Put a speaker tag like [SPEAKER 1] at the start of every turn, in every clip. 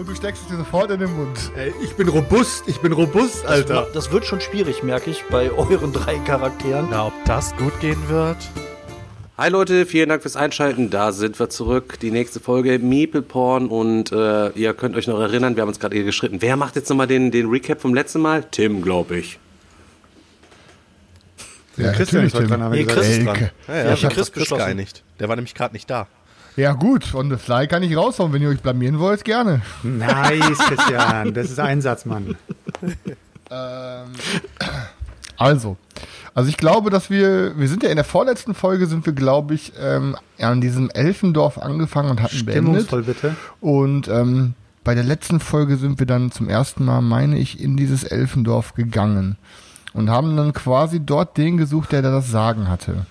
[SPEAKER 1] Und du steckst es dir sofort in den Mund.
[SPEAKER 2] Ey, ich bin robust, ich bin robust, Alter.
[SPEAKER 3] Das, das wird schon schwierig, merke ich, bei euren drei Charakteren.
[SPEAKER 4] Na, ob das gut gehen wird?
[SPEAKER 5] Hi Leute, vielen Dank fürs Einschalten. Da sind wir zurück. Die nächste Folge Meeple Porn und äh, ihr könnt euch noch erinnern, wir haben uns gerade hier geschritten. Wer macht jetzt nochmal den, den Recap vom letzten Mal? Tim, glaube ich.
[SPEAKER 2] Ja, Christian ist heute dran, haben wir
[SPEAKER 3] Nee,
[SPEAKER 2] gesagt.
[SPEAKER 3] Chris ist
[SPEAKER 1] dran.
[SPEAKER 6] Ja, ja, ich habe
[SPEAKER 3] Chris
[SPEAKER 6] Chris, geeinigt. Der war nämlich gerade nicht da.
[SPEAKER 1] Ja gut, on the fly kann ich raushauen. Wenn ihr euch blamieren wollt, gerne.
[SPEAKER 2] Nice, Christian. Das ist Einsatz, Mann.
[SPEAKER 1] Ähm, also, also ich glaube, dass wir, wir sind ja in der vorletzten Folge, sind wir, glaube ich, ähm, an diesem Elfendorf angefangen und hatten beendet.
[SPEAKER 2] Stimmungsvoll, bitte.
[SPEAKER 1] Und ähm, bei der letzten Folge sind wir dann zum ersten Mal, meine ich, in dieses Elfendorf gegangen und haben dann quasi dort den gesucht, der da das Sagen hatte.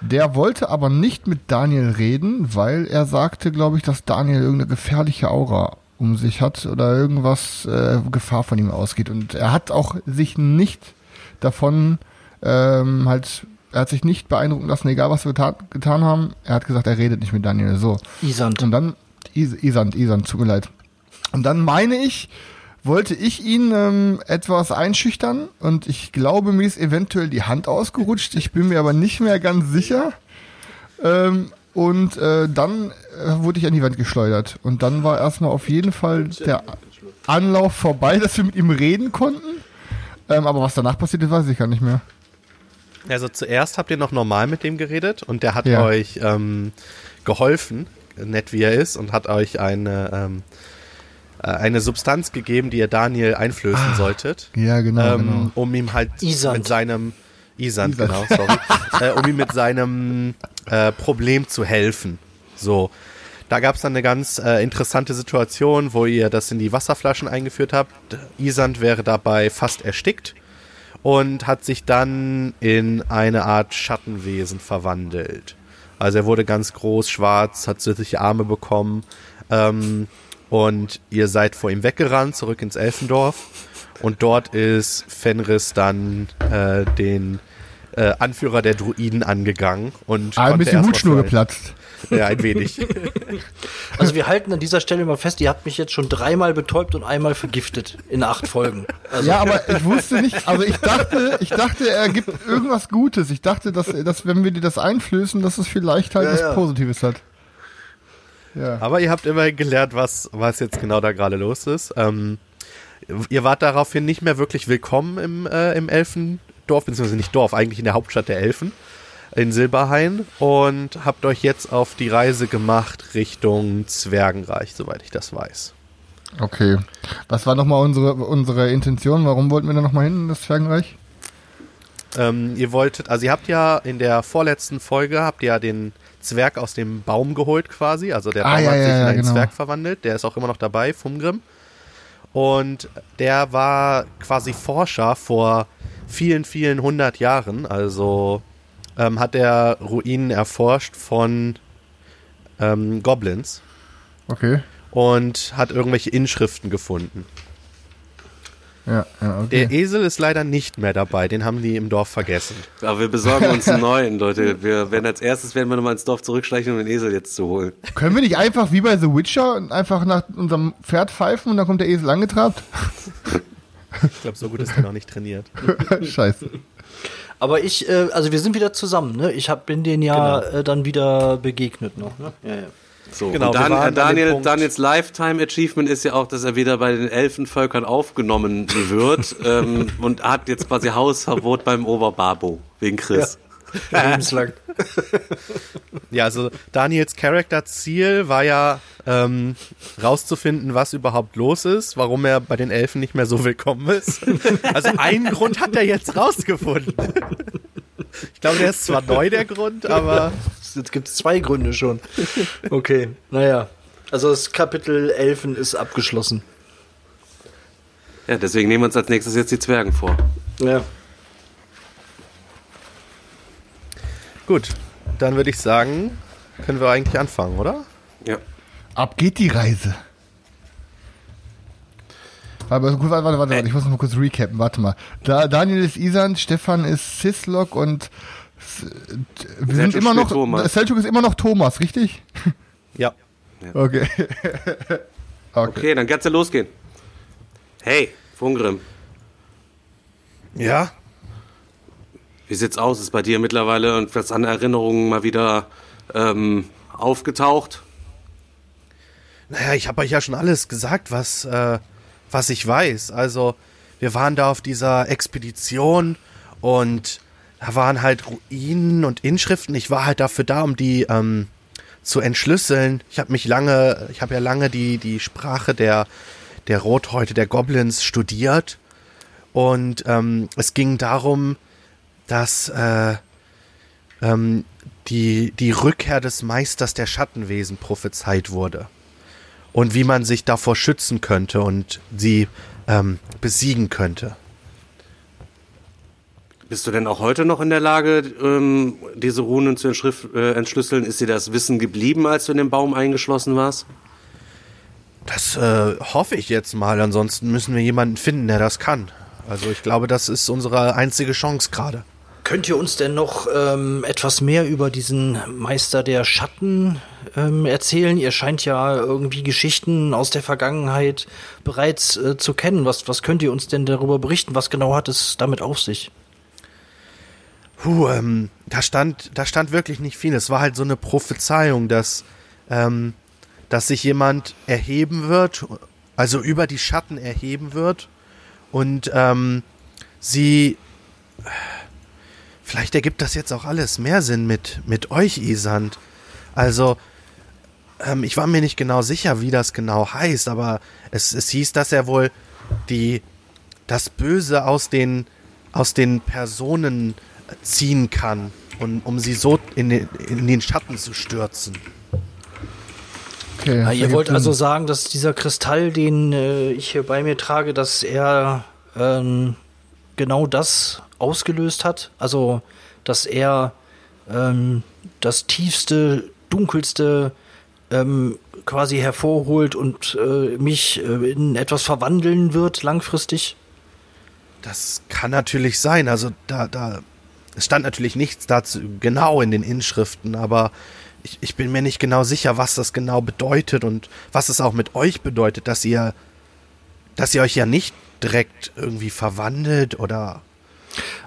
[SPEAKER 1] Der wollte aber nicht mit Daniel reden, weil er sagte, glaube ich, dass Daniel irgendeine gefährliche Aura um sich hat oder irgendwas äh, Gefahr von ihm ausgeht. Und er hat auch sich nicht davon ähm, halt, er hat sich nicht beeindrucken lassen, egal was wir getan, getan haben. Er hat gesagt, er redet nicht mit Daniel. So.
[SPEAKER 3] Isand.
[SPEAKER 1] Und dann, Is Isand, Isand, tut mir leid. Und dann meine ich, wollte ich ihn ähm, etwas einschüchtern und ich glaube, mir ist eventuell die Hand ausgerutscht. Ich bin mir aber nicht mehr ganz sicher. Ähm, und äh, dann äh, wurde ich an die Wand geschleudert. Und dann war erstmal auf jeden Fall der Anlauf vorbei, dass wir mit ihm reden konnten. Ähm, aber was danach passiert ist, weiß ich gar nicht mehr.
[SPEAKER 6] Also zuerst habt ihr noch normal mit dem geredet und der hat
[SPEAKER 1] Ja.
[SPEAKER 6] euch ähm, geholfen, nett wie er ist, und hat euch eine, ähm, äh, eine Substanz gegeben, die ihr Daniel einflößen solltet.
[SPEAKER 1] Ja, genau,
[SPEAKER 6] ähm,
[SPEAKER 1] genau.
[SPEAKER 6] um ihm halt
[SPEAKER 3] Isand.
[SPEAKER 6] mit seinem Isand,
[SPEAKER 1] Isand.
[SPEAKER 6] genau, sorry, äh, um ihm mit seinem äh, Problem zu helfen. So, da gab es dann eine ganz äh, interessante Situation, wo ihr das in die Wasserflaschen eingeführt habt. Isand wäre dabei fast erstickt und hat sich dann in eine Art Schattenwesen verwandelt. Also er wurde ganz groß, schwarz, hat süßliche Arme bekommen ähm, und ihr seid vor ihm weggerannt, zurück ins Elfendorf und dort ist Fenris dann äh, den äh, Anführer der Druiden angegangen und
[SPEAKER 1] Ah, ein bisschen Hutschnur geplatzt.
[SPEAKER 6] Ja, ein wenig.
[SPEAKER 3] Also wir halten an dieser Stelle mal fest, ihr habt mich jetzt schon dreimal betäubt und einmal vergiftet in acht Folgen. Also
[SPEAKER 1] Ja, aber ich wusste nicht, also ich dachte, ich dachte, er gibt irgendwas Gutes. Ich dachte, dass, dass wenn wir dir das einflößen, dass es vielleicht halt
[SPEAKER 3] Ja,
[SPEAKER 1] was
[SPEAKER 3] ja.
[SPEAKER 1] Positives hat. Ja.
[SPEAKER 6] Aber ihr habt immerhin gelernt, was, was jetzt genau da gerade los ist. Ähm, ihr wart daraufhin nicht mehr wirklich willkommen im, äh, im Elfendorf, beziehungsweise nicht Dorf, eigentlich in der Hauptstadt der Elfen, in Silberhain, und habt euch jetzt auf die Reise gemacht Richtung Zwergenreich, soweit ich das weiß.
[SPEAKER 1] Okay. Was war nochmal unsere, unsere Intention? Warum wollten wir da nochmal hin in das Zwergenreich?
[SPEAKER 6] Ähm, ihr wolltet, also ihr habt ja in der vorletzten Folge, habt ihr ja den Zwerg aus dem Baum geholt quasi, also der
[SPEAKER 1] Ah,
[SPEAKER 6] Baum
[SPEAKER 1] ja,
[SPEAKER 6] hat sich
[SPEAKER 1] ja,
[SPEAKER 6] in einen
[SPEAKER 1] genau.
[SPEAKER 6] Zwerg verwandelt, der ist auch immer noch dabei, Fumgrim. Und der war quasi Forscher vor vielen, vielen hundert Jahren, also ähm, hat er Ruinen erforscht von ähm, Goblins
[SPEAKER 1] Okay.
[SPEAKER 6] und hat irgendwelche Inschriften gefunden.
[SPEAKER 1] Ja, ja, okay.
[SPEAKER 6] Der Esel ist leider nicht mehr dabei, den haben die im Dorf vergessen.
[SPEAKER 5] Aber wir besorgen uns einen neuen, Leute. Wir werden als erstes werden wir nochmal ins Dorf zurückschleichen, um den Esel jetzt zu holen.
[SPEAKER 1] Können wir nicht einfach wie bei The Witcher einfach nach unserem Pferd pfeifen und dann kommt der Esel angetrabt?
[SPEAKER 6] Ich glaube, so gut ist er noch nicht trainiert.
[SPEAKER 1] Scheiße.
[SPEAKER 3] Aber ich, äh, also wir sind wieder zusammen, ne? Ich hab, bin denen ja äh, dann wieder begegnet noch. Ne? Ja, ja.
[SPEAKER 5] So,
[SPEAKER 6] Genau,
[SPEAKER 5] und Dan Daniel, Daniels Lifetime Achievement ist ja auch, dass er wieder bei den Elfenvölkern aufgenommen wird ähm, und hat jetzt quasi Hausverbot beim Oberbabo wegen Chris.
[SPEAKER 3] Lebenslang.
[SPEAKER 6] Ja, also Daniels Charakterziel war ja ähm, rauszufinden, was überhaupt los ist, warum er bei den Elfen nicht mehr so willkommen ist. Also einen Grund hat er jetzt rausgefunden. Ich glaube, der ist zwar neu, der Grund, aber
[SPEAKER 3] Jetzt gibt es zwei Gründe schon. Okay, naja. Also das Kapitel Elfen ist abgeschlossen.
[SPEAKER 5] Ja, deswegen nehmen wir uns als nächstes jetzt die Zwergen vor.
[SPEAKER 3] Ja.
[SPEAKER 6] Gut, dann würde ich sagen, können wir eigentlich anfangen, oder?
[SPEAKER 5] Ja.
[SPEAKER 1] Ab geht die Reise. Warte, warte, warte, warte, ich muss noch mal kurz recappen, warte mal. Da, Daniel ist Isan, Stefan ist Sislok und wir sind immer noch,
[SPEAKER 5] Thomas.
[SPEAKER 1] Selchuk ist immer noch Thomas, richtig?
[SPEAKER 6] Ja.
[SPEAKER 1] Okay. okay.
[SPEAKER 5] Okay, dann kann's ja losgehen. Hey, Fungrim,
[SPEAKER 6] Ja?
[SPEAKER 5] wie sieht's aus? Ist bei dir mittlerweile irgendwas an Erinnerungen mal wieder ähm, aufgetaucht?
[SPEAKER 6] Naja, ich habe euch ja schon alles gesagt, was, äh, was ich weiß. Also, wir waren da auf dieser Expedition und da waren halt Ruinen und Inschriften. Ich war halt dafür da, um die ähm, zu entschlüsseln. Ich habe mich lange, ich habe ja lange die, die Sprache der, der Rothäute, der Goblins studiert. Und ähm, es ging darum, dass äh, ähm, die, die Rückkehr des Meisters der Schattenwesen prophezeit wurde und wie man sich davor schützen könnte und sie ähm, besiegen könnte.
[SPEAKER 5] Bist du denn auch heute noch in der Lage, ähm, diese Runen zu äh, entschlüsseln? Ist dir das Wissen geblieben, als du in den Baum eingeschlossen warst?
[SPEAKER 6] Das äh, hoffe ich jetzt mal, ansonsten müssen wir jemanden finden, der das kann. Also ich glaube, das ist unsere einzige Chance gerade.
[SPEAKER 3] Könnt ihr uns denn noch ähm, etwas mehr über diesen Meister der Schatten ähm, erzählen? Ihr scheint ja irgendwie Geschichten aus der Vergangenheit bereits äh, zu kennen. Was, was könnt ihr uns denn darüber berichten? Was genau hat es damit auf sich?
[SPEAKER 6] Puh, ähm, da stand, da stand wirklich nicht viel. Es war halt so eine Prophezeiung, dass, ähm, dass sich jemand erheben wird, also über die Schatten erheben wird und ähm, sie. Vielleicht ergibt das jetzt auch alles mehr Sinn mit, mit euch, Isand. Also, ähm, ich war mir nicht genau sicher, wie das genau heißt, aber es, es hieß, dass er wohl die, das Böse aus den, aus den Personen ziehen kann, und, um sie so in den, in den Schatten zu stürzen.
[SPEAKER 1] okay
[SPEAKER 3] Ja,
[SPEAKER 1] das
[SPEAKER 3] ihr wollt also sagen, dass dieser Kristall, den äh, ich hier bei mir trage, dass er ähm, genau das ausgelöst hat? Also, dass er ähm, das tiefste, dunkelste ähm, quasi hervorholt und äh, mich äh, in etwas verwandeln wird langfristig?
[SPEAKER 6] Das kann natürlich sein. Also da, da, es stand natürlich nichts dazu genau in den Inschriften, aber ich, ich bin mir nicht genau sicher, was das genau bedeutet und was es auch mit euch bedeutet, dass ihr, dass ihr euch ja nicht direkt irgendwie verwandelt oder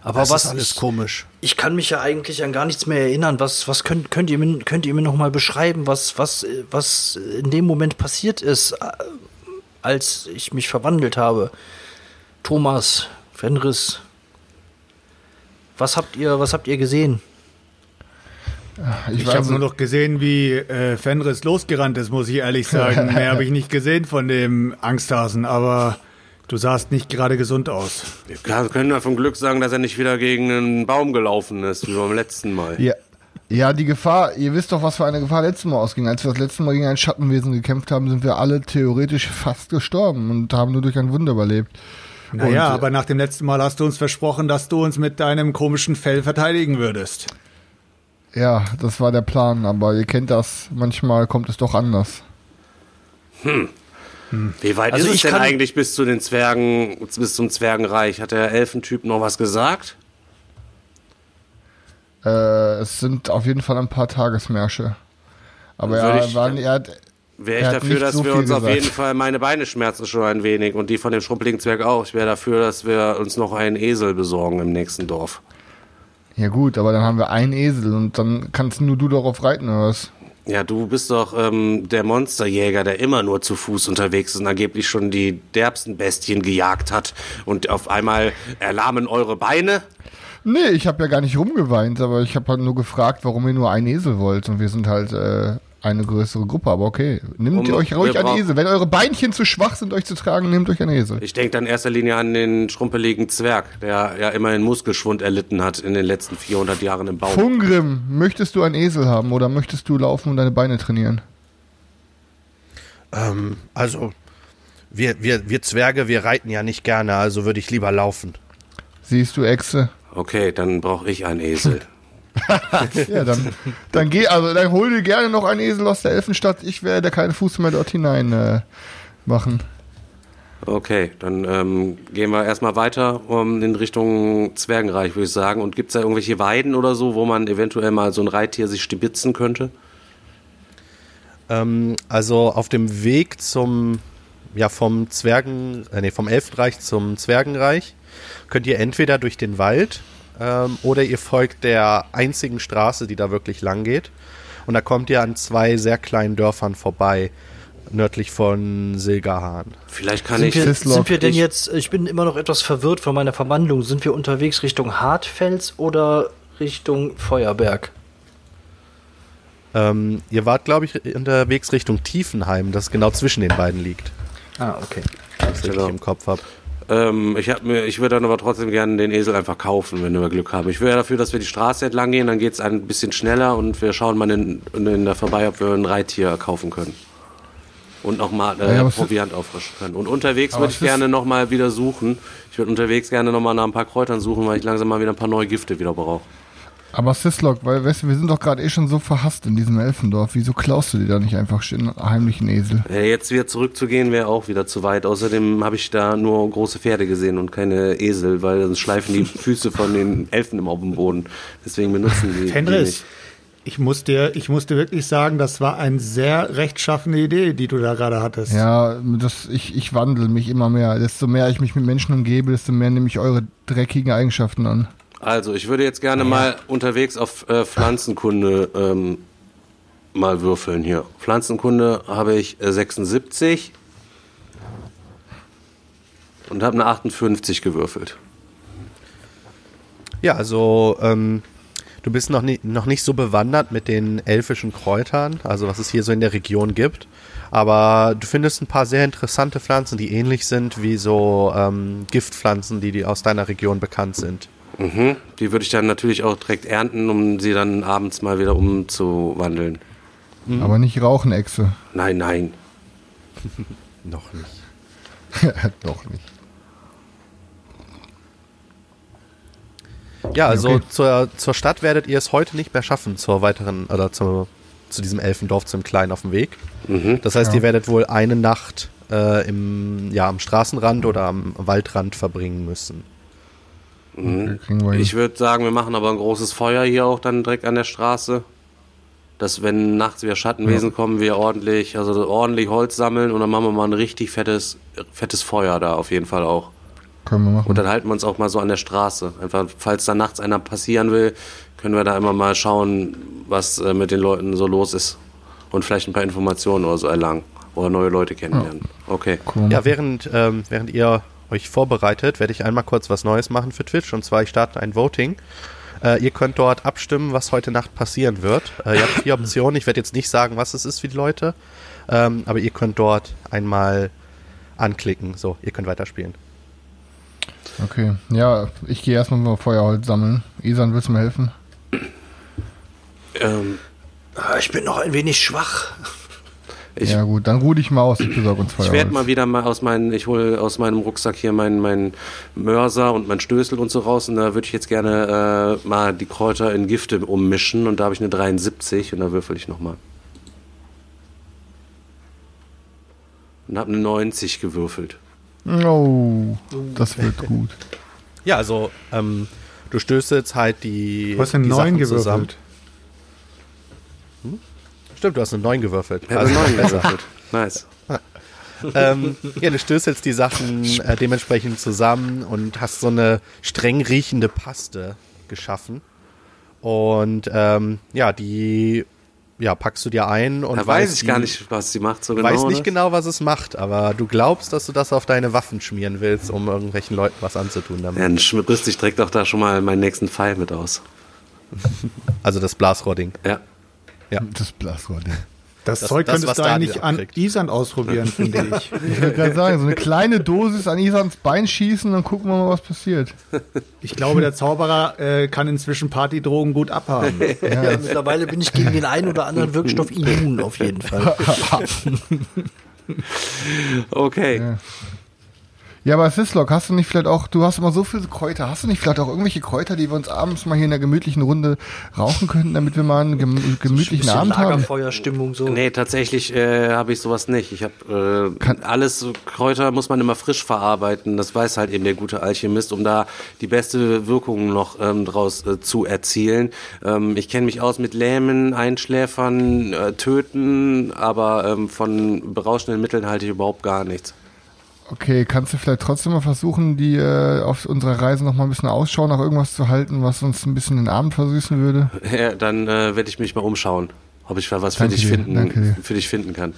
[SPEAKER 3] Aber
[SPEAKER 6] das
[SPEAKER 3] was
[SPEAKER 6] ist alles
[SPEAKER 3] ich,
[SPEAKER 6] komisch.
[SPEAKER 3] ich kann mich ja eigentlich an gar nichts mehr erinnern. Was, was könnt, könnt ihr mir, könnt ihr mir noch mal beschreiben, was, was, was in dem Moment passiert ist, äh, als ich mich verwandelt habe? Thomas, Fenris, was habt ihr, was habt ihr gesehen?
[SPEAKER 1] Ich,
[SPEAKER 2] Ich habe nur noch gesehen, wie äh, Fenris losgerannt ist, muss ich ehrlich sagen. Mehr habe ich nicht gesehen von dem Angsthasen, aber du sahst nicht gerade gesund aus.
[SPEAKER 5] Wir können ja vom Glück sagen, dass er nicht wieder gegen einen Baum gelaufen ist, wie beim letzten Mal.
[SPEAKER 1] ja, ja, die Gefahr, ihr wisst doch, was für eine Gefahr letztes Mal ausging. Als wir das letzte Mal gegen ein Schattenwesen gekämpft haben, sind wir alle theoretisch fast gestorben und haben nur durch ein Wunder überlebt.
[SPEAKER 2] Naja,
[SPEAKER 1] Und,
[SPEAKER 2] aber nach dem letzten Mal hast du uns versprochen, dass du uns mit deinem komischen Fell verteidigen würdest.
[SPEAKER 1] Ja, das war der Plan, aber ihr kennt das, manchmal kommt es doch anders.
[SPEAKER 5] Wie weit
[SPEAKER 3] Also
[SPEAKER 5] ist es denn eigentlich bis zu den Zwergen, bis zum Zwergenreich? Hat der Elfentyp noch was gesagt?
[SPEAKER 1] Äh, es sind auf jeden Fall ein paar Tagesmärsche. Aber er,
[SPEAKER 5] ich-
[SPEAKER 1] war, er hat,
[SPEAKER 5] Wäre ich dafür, dass
[SPEAKER 1] so
[SPEAKER 5] wir uns auf
[SPEAKER 1] gesagt.
[SPEAKER 5] jeden Fall, meine Beine schmerzen schon ein wenig und die von dem schrumpeligen Zwerg auch. Ich wäre dafür, dass wir uns noch einen Esel besorgen im nächsten Dorf.
[SPEAKER 1] ja gut, aber dann haben wir einen Esel und dann kannst nur du darauf reiten, oder was?
[SPEAKER 5] Ja, du bist doch ähm, der Monsterjäger, der immer nur zu Fuß unterwegs ist und angeblich schon die derbsten Bestien gejagt hat. Und auf einmal erlahmen eure Beine.
[SPEAKER 1] Nee, ich habe ja gar nicht rumgeweint, aber ich habe halt nur gefragt, warum ihr nur einen Esel wollt. Und wir sind halt äh, eine größere Gruppe, aber okay. Nehmt
[SPEAKER 5] Um-
[SPEAKER 1] ihr euch ruhig
[SPEAKER 5] brauch-
[SPEAKER 1] Esel. Wenn eure Beinchen zu schwach sind, euch zu tragen, nehmt euch einen Esel.
[SPEAKER 5] Ich denke dann in erster Linie an den schrumpeligen Zwerg, der ja immerhin Muskelschwund erlitten hat in den letzten 400 Jahren im Baum.
[SPEAKER 1] Fungrim, möchtest du einen Esel haben oder möchtest du laufen und deine Beine trainieren?
[SPEAKER 6] Ähm, also, wir, wir, wir Zwerge, wir reiten ja nicht gerne, also würde ich lieber laufen.
[SPEAKER 1] Siehst du, Echse?
[SPEAKER 5] Okay, dann brauche ich einen Esel.
[SPEAKER 1] Ja, dann, dann geh, also dann hol dir gerne noch einen Esel aus der Elfenstadt. Ich werde keinen Fuß mehr dort hinein äh, machen.
[SPEAKER 5] Okay, dann ähm, gehen wir erstmal weiter um, in Richtung Zwergenreich, würde ich sagen. Und gibt es da irgendwelche Weiden oder so, wo man eventuell mal so ein Reittier sich stibitzen könnte?
[SPEAKER 6] Ähm, also auf dem Weg zum, ja, vom Zwergen, äh, nee, vom Elfenreich zum Zwergenreich könnt ihr entweder durch den Wald ähm, oder ihr folgt der einzigen Straße, die da wirklich lang geht. Und da kommt ihr an zwei sehr kleinen Dörfern vorbei, nördlich von Silgerhahn.
[SPEAKER 5] Vielleicht kann
[SPEAKER 3] Sind
[SPEAKER 5] ich.
[SPEAKER 3] wir, sind wir denn
[SPEAKER 5] ich-
[SPEAKER 3] jetzt, ich bin immer noch etwas verwirrt von meiner Verwandlung. Sind wir unterwegs Richtung Hartfels oder Richtung Feuerberg?
[SPEAKER 6] Ähm, ihr wart, glaube ich, unterwegs Richtung Tiefenheim, das genau zwischen den beiden liegt.
[SPEAKER 3] Ah, okay.
[SPEAKER 6] Ich richtig
[SPEAKER 5] Genau.
[SPEAKER 6] im Kopf habe.
[SPEAKER 5] Ähm, ich, hab mir, ich würde dann aber trotzdem gerne den Esel einfach kaufen, wenn wir Glück haben. Ich wäre dafür, dass wir die Straße entlang gehen, dann geht es ein bisschen schneller und wir schauen mal in, in der vorbei, ob wir ein Reittier kaufen können. Und nochmal äh,
[SPEAKER 1] Ja,
[SPEAKER 5] Proviant auffrischen können. Und unterwegs würde ich gerne nochmal wieder suchen. Ich würde unterwegs gerne nochmal nach ein paar Kräutern suchen, weil ich langsam mal wieder ein paar neue Gifte wieder brauche.
[SPEAKER 1] Aber Sislok, weil, weißt du, wir sind doch gerade eh schon so verhasst in diesem Elfendorf. Wieso klaust du dir da nicht einfach einen heimlichen Esel?
[SPEAKER 5] Jetzt wieder zurückzugehen wäre auch wieder zu weit. Außerdem habe ich da nur große Pferde gesehen und keine Esel, weil sonst schleifen die Füße von den Elfen immer auf dem Boden. Deswegen benutzen die, die
[SPEAKER 2] Fenris,
[SPEAKER 5] nicht.
[SPEAKER 2] ich muss, dir, ich muss dir wirklich sagen, das war eine sehr rechtschaffene Idee, die du da gerade hattest.
[SPEAKER 1] Ja, das, ich, ich wandle mich immer mehr. Desto mehr ich mich mit Menschen umgebe, desto mehr nehme ich eure dreckigen Eigenschaften an.
[SPEAKER 5] Also, ich würde jetzt gerne mal unterwegs auf äh, Pflanzenkunde ähm, mal würfeln hier. Pflanzenkunde habe ich äh, 76 und habe eine 58 gewürfelt.
[SPEAKER 6] Ja, also ähm, du bist noch, nie, noch nicht so bewandert mit den elfischen Kräutern, also was es hier so in der Region gibt. Aber du findest ein paar sehr interessante Pflanzen, die ähnlich sind wie so ähm, Giftpflanzen, die, die aus deiner Region bekannt sind.
[SPEAKER 5] Mhm. Die würde ich dann natürlich auch direkt ernten, um sie dann abends mal wieder umzuwandeln.
[SPEAKER 1] Aber nicht rauchen, Echse.
[SPEAKER 5] Nein, nein.
[SPEAKER 6] Noch nicht.
[SPEAKER 1] Doch nicht.
[SPEAKER 6] Ja, also
[SPEAKER 1] Okay.
[SPEAKER 6] zur, zur Stadt werdet ihr es heute nicht mehr schaffen, zur weiteren, oder zu, zu diesem Elfendorf, zum Kleinen auf dem Weg. Das heißt,
[SPEAKER 1] Ja.
[SPEAKER 6] ihr werdet wohl eine Nacht äh, im, ja, am Straßenrand oder am Waldrand verbringen müssen.
[SPEAKER 1] Okay, hin.
[SPEAKER 5] Ich würde sagen, wir machen aber ein großes Feuer hier auch dann direkt an der Straße. Dass wenn nachts wieder Schattenwesen kommen, wir ordentlich, also ordentlich Holz sammeln und dann machen wir mal ein richtig fettes, fettes Feuer da auf jeden Fall auch.
[SPEAKER 1] Können wir machen.
[SPEAKER 5] Und dann halten wir uns auch mal so an der Straße. Einfach, falls da nachts einer passieren will, können wir da immer mal schauen, was äh, mit den Leuten so los ist. Und vielleicht ein paar Informationen oder so erlangen. Oder neue Leute kennenlernen. Okay.
[SPEAKER 1] Können wir
[SPEAKER 6] Ja, während, ähm, während ihr euch vorbereitet, werde ich einmal kurz was Neues machen für Twitch. Und zwar, ich starte ein Voting. Äh, ihr könnt dort abstimmen, was heute Nacht passieren wird. Äh, ihr habt vier Optionen. Ich werde jetzt nicht sagen, was es ist für die Leute. Ähm, aber ihr könnt dort einmal anklicken. So, ihr könnt weiterspielen.
[SPEAKER 1] Okay. Ja, ich gehe erstmal mal Feuerholz sammeln. Isan, willst du mir helfen?
[SPEAKER 5] Ähm,
[SPEAKER 3] Ah, Ich bin noch ein wenig schwach.
[SPEAKER 5] Ich
[SPEAKER 1] ja gut, dann ruh dich mal aus, ich besorge uns
[SPEAKER 5] ich werde mal wieder mal aus meinen, ich hole aus meinem Rucksack hier meinen, meinen Mörser und meinen Stößel und so raus. Und da würde ich jetzt gerne äh, mal die Kräuter in Gifte ummischen. Und da habe ich eine 73 und da würfel ich nochmal. Und habe eine 90 gewürfelt.
[SPEAKER 1] Oh, das wird gut.
[SPEAKER 6] Ja, also, ähm, du stößt jetzt halt die.
[SPEAKER 2] Du hast
[SPEAKER 6] die
[SPEAKER 2] neuen
[SPEAKER 6] Sachen zusammen. Stimmt, du hast einen neuen gewürfelt.
[SPEAKER 5] Ich habe
[SPEAKER 6] Also,
[SPEAKER 5] eine 9 gewürfelt. Nice.
[SPEAKER 6] ähm, ja, du stößt jetzt die Sachen äh, dementsprechend zusammen und hast so eine streng riechende Paste geschaffen. Und ähm, ja, die ja, packst du dir ein und
[SPEAKER 5] Da weiß ich gar
[SPEAKER 6] die-
[SPEAKER 5] nicht, was sie macht so genau.
[SPEAKER 6] weißt nicht
[SPEAKER 5] oder?
[SPEAKER 6] genau, was es macht, aber du glaubst, dass du das auf deine Waffen schmieren willst, um irgendwelchen Leuten was anzutun damit.
[SPEAKER 5] Ja, dann rüste ich direkt auch da schon mal meinen nächsten Pfeil mit aus.
[SPEAKER 6] Also das Blasrohrding.
[SPEAKER 5] Ja.
[SPEAKER 1] Das Blasrohr.
[SPEAKER 2] Das,
[SPEAKER 6] Das-
[SPEAKER 2] Zeug
[SPEAKER 6] das,
[SPEAKER 2] könntest du eigentlich an
[SPEAKER 6] abkriegt.
[SPEAKER 2] Isand ausprobieren, finde ich.
[SPEAKER 1] Ich würde gerade sagen, so eine kleine Dosis an Isans Bein schießen, dann gucken wir mal, was passiert.
[SPEAKER 2] Ich glaube, der Zauberer äh, kann inzwischen Partydrogen gut abhaben.
[SPEAKER 3] Ja, mittlerweile bin ich gegen den einen oder anderen Wirkstoff immun, auf jeden Fall.
[SPEAKER 5] Okay.
[SPEAKER 1] Ja. Ja, aber Sislok, hast du nicht vielleicht auch, du hast immer so viele Kräuter, hast du nicht vielleicht auch irgendwelche Kräuter, die wir uns abends mal hier in der gemütlichen Runde rauchen könnten, damit wir mal einen gem gemütlichen
[SPEAKER 3] Bisschen
[SPEAKER 1] Abend haben?
[SPEAKER 3] Lagerfeuerstimmung so.
[SPEAKER 5] Nee, tatsächlich äh, habe ich sowas nicht. Ich habe äh, alles so Kräuter muss man immer frisch verarbeiten. Das weiß halt eben der gute Alchemist, um da die beste Wirkung noch ähm, draus äh, zu erzielen. Ähm, ich kenne mich aus mit Lähmen, Einschläfern, äh, Töten, aber ähm, von berauschenden Mitteln halte ich überhaupt gar nichts.
[SPEAKER 1] Okay, kannst du vielleicht trotzdem mal versuchen, die äh, auf unserer Reise noch mal ein bisschen Ausschau nach irgendwas zu halten, was uns ein bisschen den Abend versüßen würde?
[SPEAKER 5] Ja, dann äh, werde ich mich mal umschauen, ob ich was für dich
[SPEAKER 1] dir,
[SPEAKER 5] finden, für dich finden kann.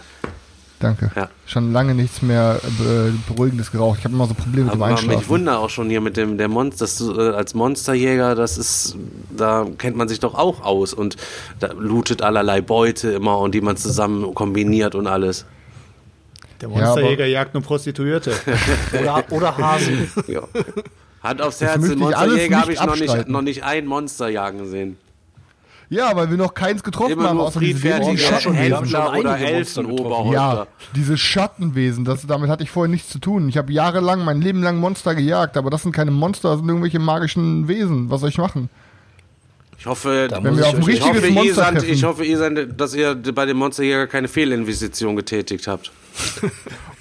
[SPEAKER 1] Danke.
[SPEAKER 5] Ja.
[SPEAKER 1] Schon lange nichts mehr äh, Beruhigendes geraucht. Ich habe immer so Probleme mit dem
[SPEAKER 5] Aber
[SPEAKER 1] Einschlafen.
[SPEAKER 5] wundert auch schon hier mit dem der Monster, dass du äh, als Monsterjäger, das ist, da kennt man sich doch auch aus und da lootet allerlei Beute immer und die man zusammen kombiniert und alles.
[SPEAKER 2] Der
[SPEAKER 1] Ja,
[SPEAKER 2] Monsterjäger
[SPEAKER 1] aber-
[SPEAKER 2] jagt nur Prostituierte.
[SPEAKER 3] Oder, oder Hasen.
[SPEAKER 5] Ja. Hand aufs Herz, den Monsterjäger habe ich noch nicht, noch nicht ein Monster jagen gesehen.
[SPEAKER 1] Ja, weil wir noch keins getroffen
[SPEAKER 5] Immer
[SPEAKER 1] haben,
[SPEAKER 5] nur
[SPEAKER 1] außer diese
[SPEAKER 5] Händler oder Elfenoberhäupter.
[SPEAKER 1] Ja, diese Schattenwesen, das, damit hatte ich vorher nichts zu tun. Ich habe jahrelang, mein Leben lang Monster gejagt, aber das sind keine Monster, das sind irgendwelche magischen Wesen. Was soll ich machen?
[SPEAKER 5] Ich hoffe,
[SPEAKER 3] Da
[SPEAKER 1] Wenn
[SPEAKER 3] muss
[SPEAKER 1] wir
[SPEAKER 3] ich
[SPEAKER 1] auf ein
[SPEAKER 3] euch
[SPEAKER 5] ich
[SPEAKER 1] richtiges
[SPEAKER 5] hoffe,
[SPEAKER 1] Monster
[SPEAKER 5] Isand,
[SPEAKER 1] treffen.
[SPEAKER 5] ich hoffe, Isand, dass ihr bei dem Monsterjäger keine Fehlinvestition getätigt habt.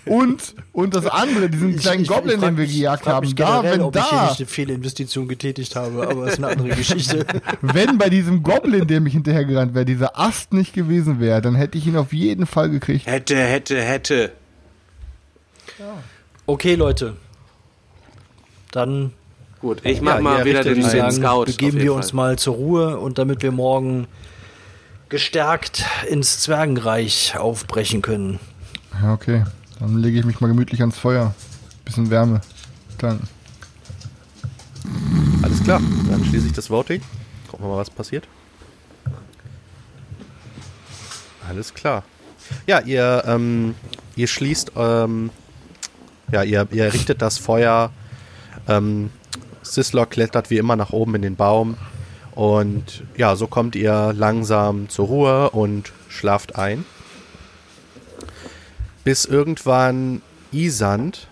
[SPEAKER 1] Und, und das andere, diesen kleinen Goblin,
[SPEAKER 3] frag
[SPEAKER 1] den wir gejagt haben,
[SPEAKER 3] mich
[SPEAKER 1] da,
[SPEAKER 3] generell,
[SPEAKER 1] wenn
[SPEAKER 3] ob ich hier
[SPEAKER 1] da,
[SPEAKER 3] nicht eine Fehlinvestition getätigt habe, aber ist eine andere Geschichte.
[SPEAKER 1] wenn bei diesem Goblin, der mich hinterhergerannt wäre, dieser Ast nicht gewesen wäre, dann hätte ich ihn auf jeden Fall gekriegt.
[SPEAKER 5] Hätte, hätte, hätte.
[SPEAKER 3] Okay, Leute. Dann
[SPEAKER 5] Gut, ich mach
[SPEAKER 6] Ja,
[SPEAKER 5] mal wieder den, den
[SPEAKER 3] sagen,
[SPEAKER 5] Scout.
[SPEAKER 3] begeben wir uns
[SPEAKER 5] Fall.
[SPEAKER 3] mal zur Ruhe und damit wir morgen gestärkt ins Zwergenreich aufbrechen können.
[SPEAKER 1] Ja, okay. Dann lege ich mich mal gemütlich ans Feuer. Bisschen Wärme. Dann.
[SPEAKER 6] Alles klar, dann schließe ich das Voting. Gucken wir mal, was passiert. Alles klar. Ja, ihr, ähm, ihr schließt, ähm, ja, ihr, ihr richtet das Feuer. Ähm, Sislok klettert wie immer nach oben in den Baum. Und ja, so kommt ihr langsam zur Ruhe und schlaft ein. Bis irgendwann Isand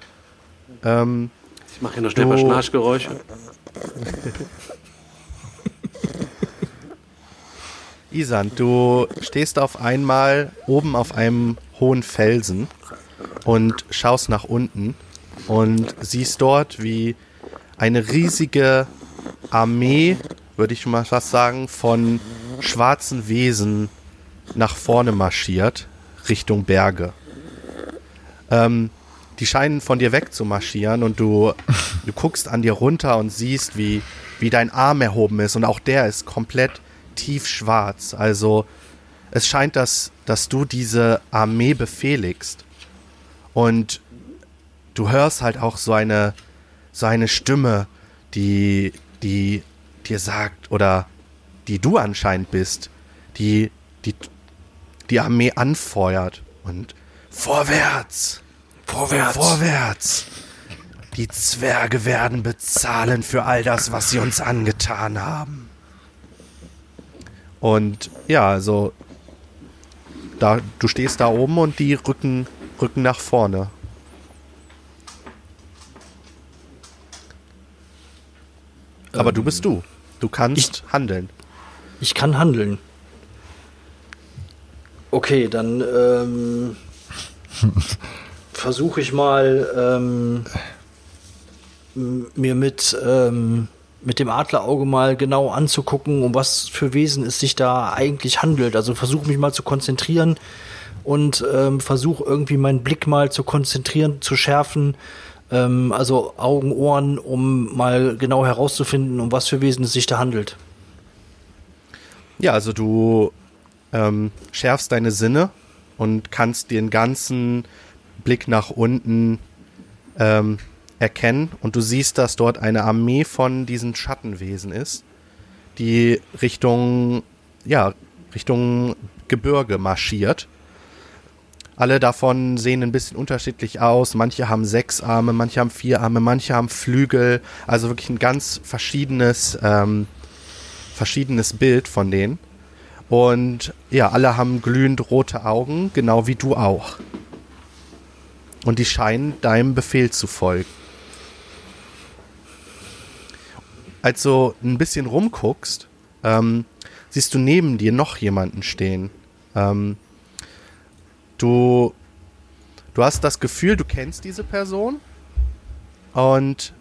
[SPEAKER 6] ähm,
[SPEAKER 5] Ich mache hier noch schnell ein paar Schnarchgeräusche.
[SPEAKER 6] Isan, du stehst auf einmal oben auf einem hohen Felsen und schaust nach unten und siehst dort, wie eine riesige Armee, würde ich mal fast sagen, von schwarzen Wesen nach vorne marschiert, Richtung Berge. Ähm, die scheinen von dir weg zu marschieren und du, du guckst an dir runter und siehst, wie, wie dein Arm erhoben ist und auch der ist komplett tiefschwarz. Also es scheint, dass, dass du diese Armee befehligst. Und du hörst halt auch so eine, so eine Stimme, die, die dir sagt, oder die du anscheinend bist, die, die, die Armee anfeuert und vorwärts,
[SPEAKER 5] Vorwärts.
[SPEAKER 6] vorwärts. Die Zwerge werden bezahlen für all das, was sie uns angetan haben. Und ja, also da, du stehst da oben und die rücken, rücken nach vorne. Aber du bist du. Du kannst handeln.
[SPEAKER 3] Ich kann handeln. Okay, dann ähm, versuche ich mal ähm, mir mit, ähm, mit dem Adlerauge mal genau anzugucken, um was für Wesen es sich da eigentlich handelt. Also versuche mich mal zu konzentrieren und ähm, versuche irgendwie meinen Blick mal zu konzentrieren, zu schärfen. Ähm, also Augen, Ohren, um mal genau herauszufinden, um was für Wesen es sich da handelt.
[SPEAKER 6] Ja, also du ähm, schärfst deine Sinne und kannst den ganzen Blick nach unten ähm, erkennen und du siehst, dass dort eine Armee von diesen Schattenwesen ist, die Richtung, ja, Richtung Gebirge marschiert. Alle davon sehen ein bisschen unterschiedlich aus. Manche haben sechs Arme, manche haben vier Arme, manche haben Flügel. Also wirklich ein ganz verschiedenes, ähm, verschiedenes Bild von denen. Und ja, alle haben glühend rote Augen, genau wie du auch. und die scheinen deinem Befehl zu folgen. Als du ein bisschen rumguckst, ähm, siehst du neben dir noch jemanden stehen. Ähm, du, du hast das Gefühl, du kennst diese Person und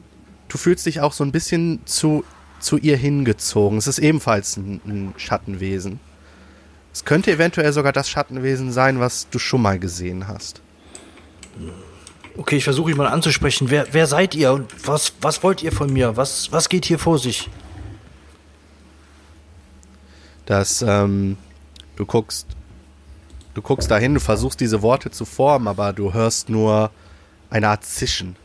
[SPEAKER 6] du fühlst dich auch so ein bisschen zu, zu ihr hingezogen. Es ist ebenfalls ein, ein Schattenwesen. Es könnte eventuell sogar das Schattenwesen sein, was du schon mal gesehen hast.
[SPEAKER 3] Okay, ich versuche ihn mal anzusprechen. Wer, wer seid ihr und was, was wollt ihr von mir? Was, was geht hier vor sich?
[SPEAKER 6] Dass ähm, du guckst, du guckst dahin, du versuchst diese Worte zu formen, aber du hörst nur eine Art Zischen.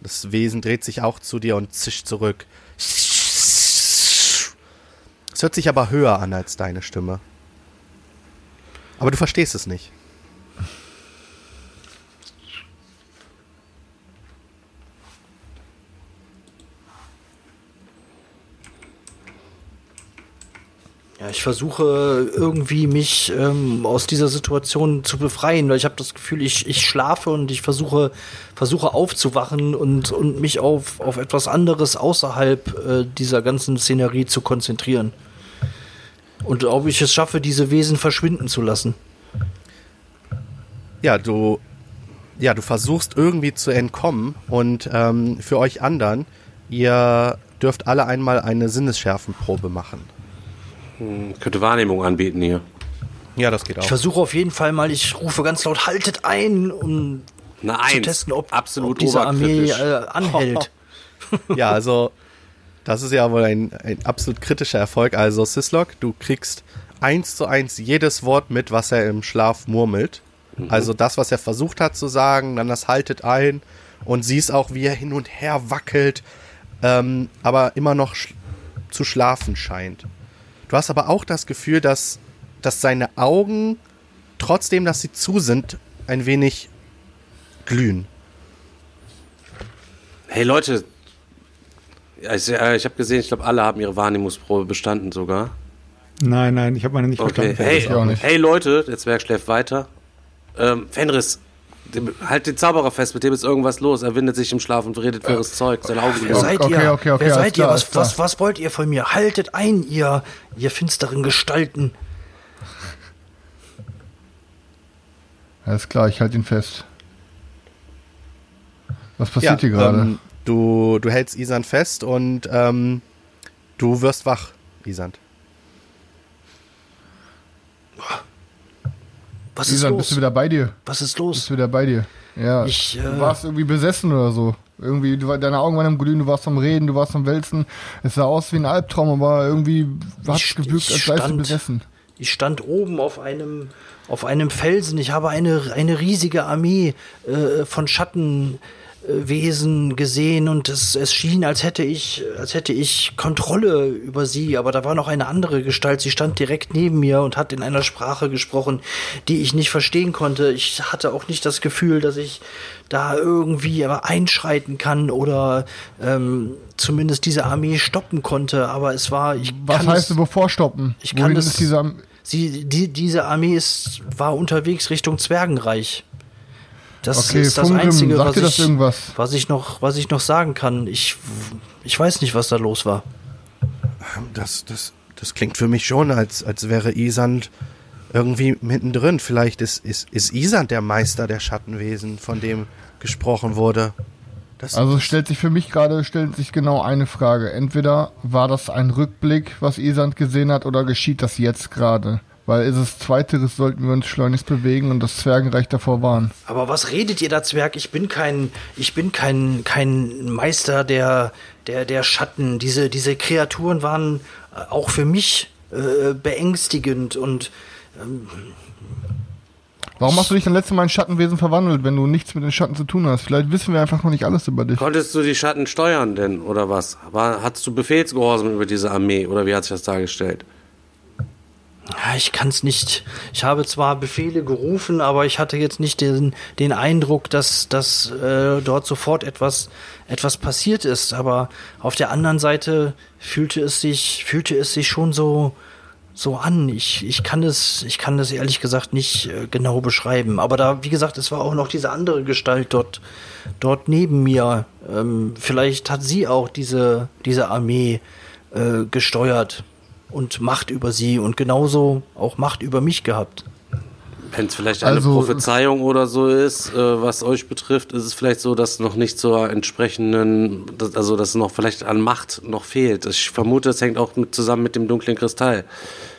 [SPEAKER 6] Das Wesen dreht sich auch zu dir und zischt zurück. Es hört sich aber höher an als deine Stimme. Aber du verstehst es nicht.
[SPEAKER 3] Ja, ich versuche irgendwie mich ähm, aus dieser Situation zu befreien, weil ich habe das Gefühl, ich, ich schlafe und ich versuche, versuche aufzuwachen und, und mich auf, auf etwas anderes außerhalb äh, dieser ganzen Szenerie zu konzentrieren. Und ob ich es schaffe, diese Wesen verschwinden zu lassen.
[SPEAKER 6] Ja, du, ja, du versuchst irgendwie zu entkommen und ähm, für euch anderen, ihr dürft alle einmal eine Sinnesschärfenprobe machen.
[SPEAKER 5] Hm, könnte Wahrnehmung anbieten hier.
[SPEAKER 6] Ja, das geht auch.
[SPEAKER 3] Ich versuche auf jeden Fall mal, ich rufe ganz laut, haltet ein, um
[SPEAKER 5] Eine
[SPEAKER 3] zu testen, ob,
[SPEAKER 5] Absolut
[SPEAKER 3] ob diese Armee äh, anhält.
[SPEAKER 6] Ja, also das ist ja wohl ein, ein absolut kritischer Erfolg. Also Syslog, du kriegst eins zu eins jedes Wort mit, was er im Schlaf murmelt. Also das, was er versucht hat zu sagen, dann das haltet ein und siehst auch, wie er hin und her wackelt, ähm, aber immer noch sch zu schlafen scheint. Du hast aber auch das Gefühl, dass, dass seine Augen, trotzdem, dass sie zu sind, ein wenig glühen.
[SPEAKER 5] Hey Leute, ja, ich, äh, ich habe gesehen, ich glaube, alle haben ihre Wahrnehmungsprobe bestanden sogar.
[SPEAKER 2] Nein, nein, ich habe meine nicht
[SPEAKER 5] Okay,
[SPEAKER 2] verstanden.
[SPEAKER 5] hey,
[SPEAKER 1] ich auch nicht.
[SPEAKER 5] hey Leute, der Zwerg schläft weiter. Ähm, Fenris, dem, halt den Zauberer fest, mit dem ist irgendwas los. Er windet sich im Schlaf und redet wirres Zeug. Seine Augen
[SPEAKER 3] Wer seid
[SPEAKER 1] okay,
[SPEAKER 3] ihr?
[SPEAKER 1] okay, okay,
[SPEAKER 3] Wer seid
[SPEAKER 1] klar,
[SPEAKER 3] ihr? Was, was, was wollt ihr von mir? Haltet ein, ihr, ihr finsteren Gestalten.
[SPEAKER 1] Alles klar, ich halte ihn fest. Was passiert hier gerade?
[SPEAKER 6] Ähm, du, du hältst Isan fest und ähm, du wirst wach, Isan.
[SPEAKER 3] Was ist
[SPEAKER 1] Isan,
[SPEAKER 3] los?
[SPEAKER 1] bist du wieder bei dir?
[SPEAKER 3] was ist
[SPEAKER 1] Bist
[SPEAKER 3] los?
[SPEAKER 1] du wieder bei dir? Ja.
[SPEAKER 3] Ich,
[SPEAKER 1] du
[SPEAKER 3] äh,
[SPEAKER 1] warst irgendwie besessen oder so. Irgendwie, du, war- deine Augen waren am Glühen, du warst am Reden, du warst am Wälzen. Es sah aus wie ein Albtraum, aber irgendwie hat es gewirkt, als seist du
[SPEAKER 3] stand-
[SPEAKER 1] besessen.
[SPEAKER 3] Ich stand oben auf einem, auf einem Felsen. Ich habe eine, eine riesige Armee äh, von Schattenwesen gesehen und es, es schien, als hätte ich, als hätte ich Kontrolle über sie. Aber da war noch eine andere Gestalt. Sie stand direkt neben mir und hat in einer Sprache gesprochen, die ich nicht verstehen konnte. Ich hatte auch nicht das Gefühl, dass ich da irgendwie einschreiten kann oder ähm, zumindest diese Armee stoppen konnte. Aber es war, ich
[SPEAKER 1] Was heißt
[SPEAKER 3] es,
[SPEAKER 1] bevor stoppen?
[SPEAKER 3] ich kann
[SPEAKER 1] Wohin
[SPEAKER 3] das-
[SPEAKER 1] ist dieser,
[SPEAKER 3] Sie, die, diese Armee ist, war unterwegs Richtung Zwergenreich. Das
[SPEAKER 1] Okay,
[SPEAKER 3] ist das Einzige, was ich,
[SPEAKER 1] irgendwas?
[SPEAKER 3] was ich noch, was ich noch sagen kann. Ich, ich weiß nicht, was da los war.
[SPEAKER 6] Das, das, das klingt für mich schon, als, als wäre Isand irgendwie mittendrin. Vielleicht ist, ist, ist Isand der Meister der Schattenwesen, von dem gesprochen wurde. Das,
[SPEAKER 1] Also es stellt sich für mich gerade, stellt sich genau eine Frage. Entweder war das ein Rückblick, was Isand gesehen hat, oder geschieht das jetzt gerade? Weil ist es zweiteres, sollten wir uns schleunigst bewegen und das Zwergenreich davor warnen.
[SPEAKER 3] Aber was redet ihr da, Zwerg? Ich bin kein, ich bin kein, kein Meister der, der, der Schatten. Diese, diese Kreaturen waren äh, auch für mich äh, beängstigend und
[SPEAKER 1] Warum hast du dich dann letztes Mal in Schattenwesen verwandelt, wenn du nichts mit den Schatten zu tun hast? Vielleicht wissen wir einfach noch nicht alles über dich.
[SPEAKER 5] Konntest du die Schatten steuern denn, oder was? War, hattest du Befehlsgehorsam über diese Armee, oder wie hat sich das dargestellt?
[SPEAKER 3] Ich kann es nicht. Ich habe zwar Befehle gerufen, aber ich hatte jetzt nicht den, den Eindruck, dass, dass äh, dort sofort etwas, etwas passiert ist. Aber auf der anderen Seite fühlte es sich, fühlte es sich schon so, so an. Ich, ich kann das, ich kann das ehrlich gesagt nicht äh, genau beschreiben. Aber da, wie gesagt, es war auch noch diese andere Gestalt dort, dort neben mir. Ähm, vielleicht hat sie auch diese, diese Armee äh, gesteuert und Macht über sie und genauso auch Macht über mich gehabt.
[SPEAKER 5] Wenn es vielleicht eine
[SPEAKER 1] Also-
[SPEAKER 5] Prophezeiung oder so ist, äh, was euch betrifft, ist es vielleicht so, dass noch nicht zur entsprechenden, dass- also dass noch vielleicht an Macht noch fehlt. Ich vermute, es hängt auch mit, zusammen mit dem dunklen Kristall.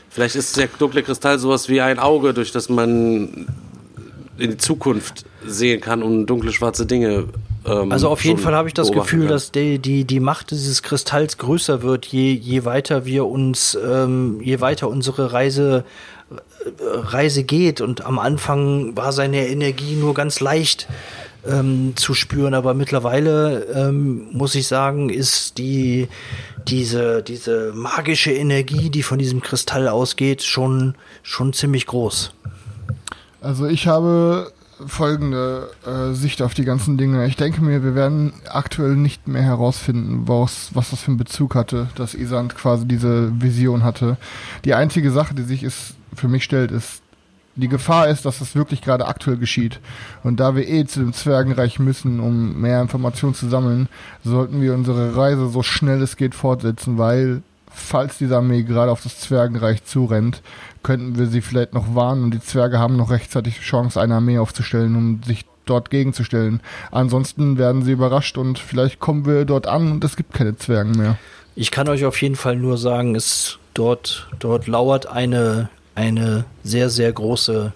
[SPEAKER 5] Vielleicht ist der dunkle Kristall sowas wie ein Auge, durch das man in die Zukunft sehen kann und dunkle schwarze Dinge. Ähm,
[SPEAKER 3] Also auf jeden Fall habe ich das Gefühl,
[SPEAKER 5] kann.
[SPEAKER 3] dass die, die, die Macht dieses Kristalls größer wird, je, je weiter wir uns, ähm, je weiter unsere Reise, äh, Reise geht. Und am Anfang war seine Energie nur ganz leicht ähm, zu spüren, aber mittlerweile ähm, muss ich sagen, ist die diese diese magische Energie, die von diesem Kristall ausgeht, schon schon ziemlich groß.
[SPEAKER 1] Also ich habe folgende äh, Sicht auf die ganzen Dinge. Ich denke mir, wir werden aktuell nicht mehr herausfinden, was, was das für einen Bezug hatte, dass Isand quasi diese Vision hatte. Die einzige Sache, die sich ist, für mich stellt, ist, die Gefahr ist, dass das wirklich gerade aktuell geschieht. Und da wir eh zu dem Zwergenreich müssen, um mehr Informationen zu sammeln, sollten wir unsere Reise so schnell es geht fortsetzen, weil falls diese Armee gerade auf das Zwergenreich zurennt, könnten wir sie vielleicht noch warnen und die Zwerge haben noch rechtzeitig die Chance, eine Armee aufzustellen, um sich dort gegenzustellen. Ansonsten werden sie überrascht und vielleicht kommen wir dort an und es gibt keine Zwergen mehr.
[SPEAKER 3] Ich kann euch auf jeden Fall nur sagen, es dort, dort lauert eine, eine sehr, sehr große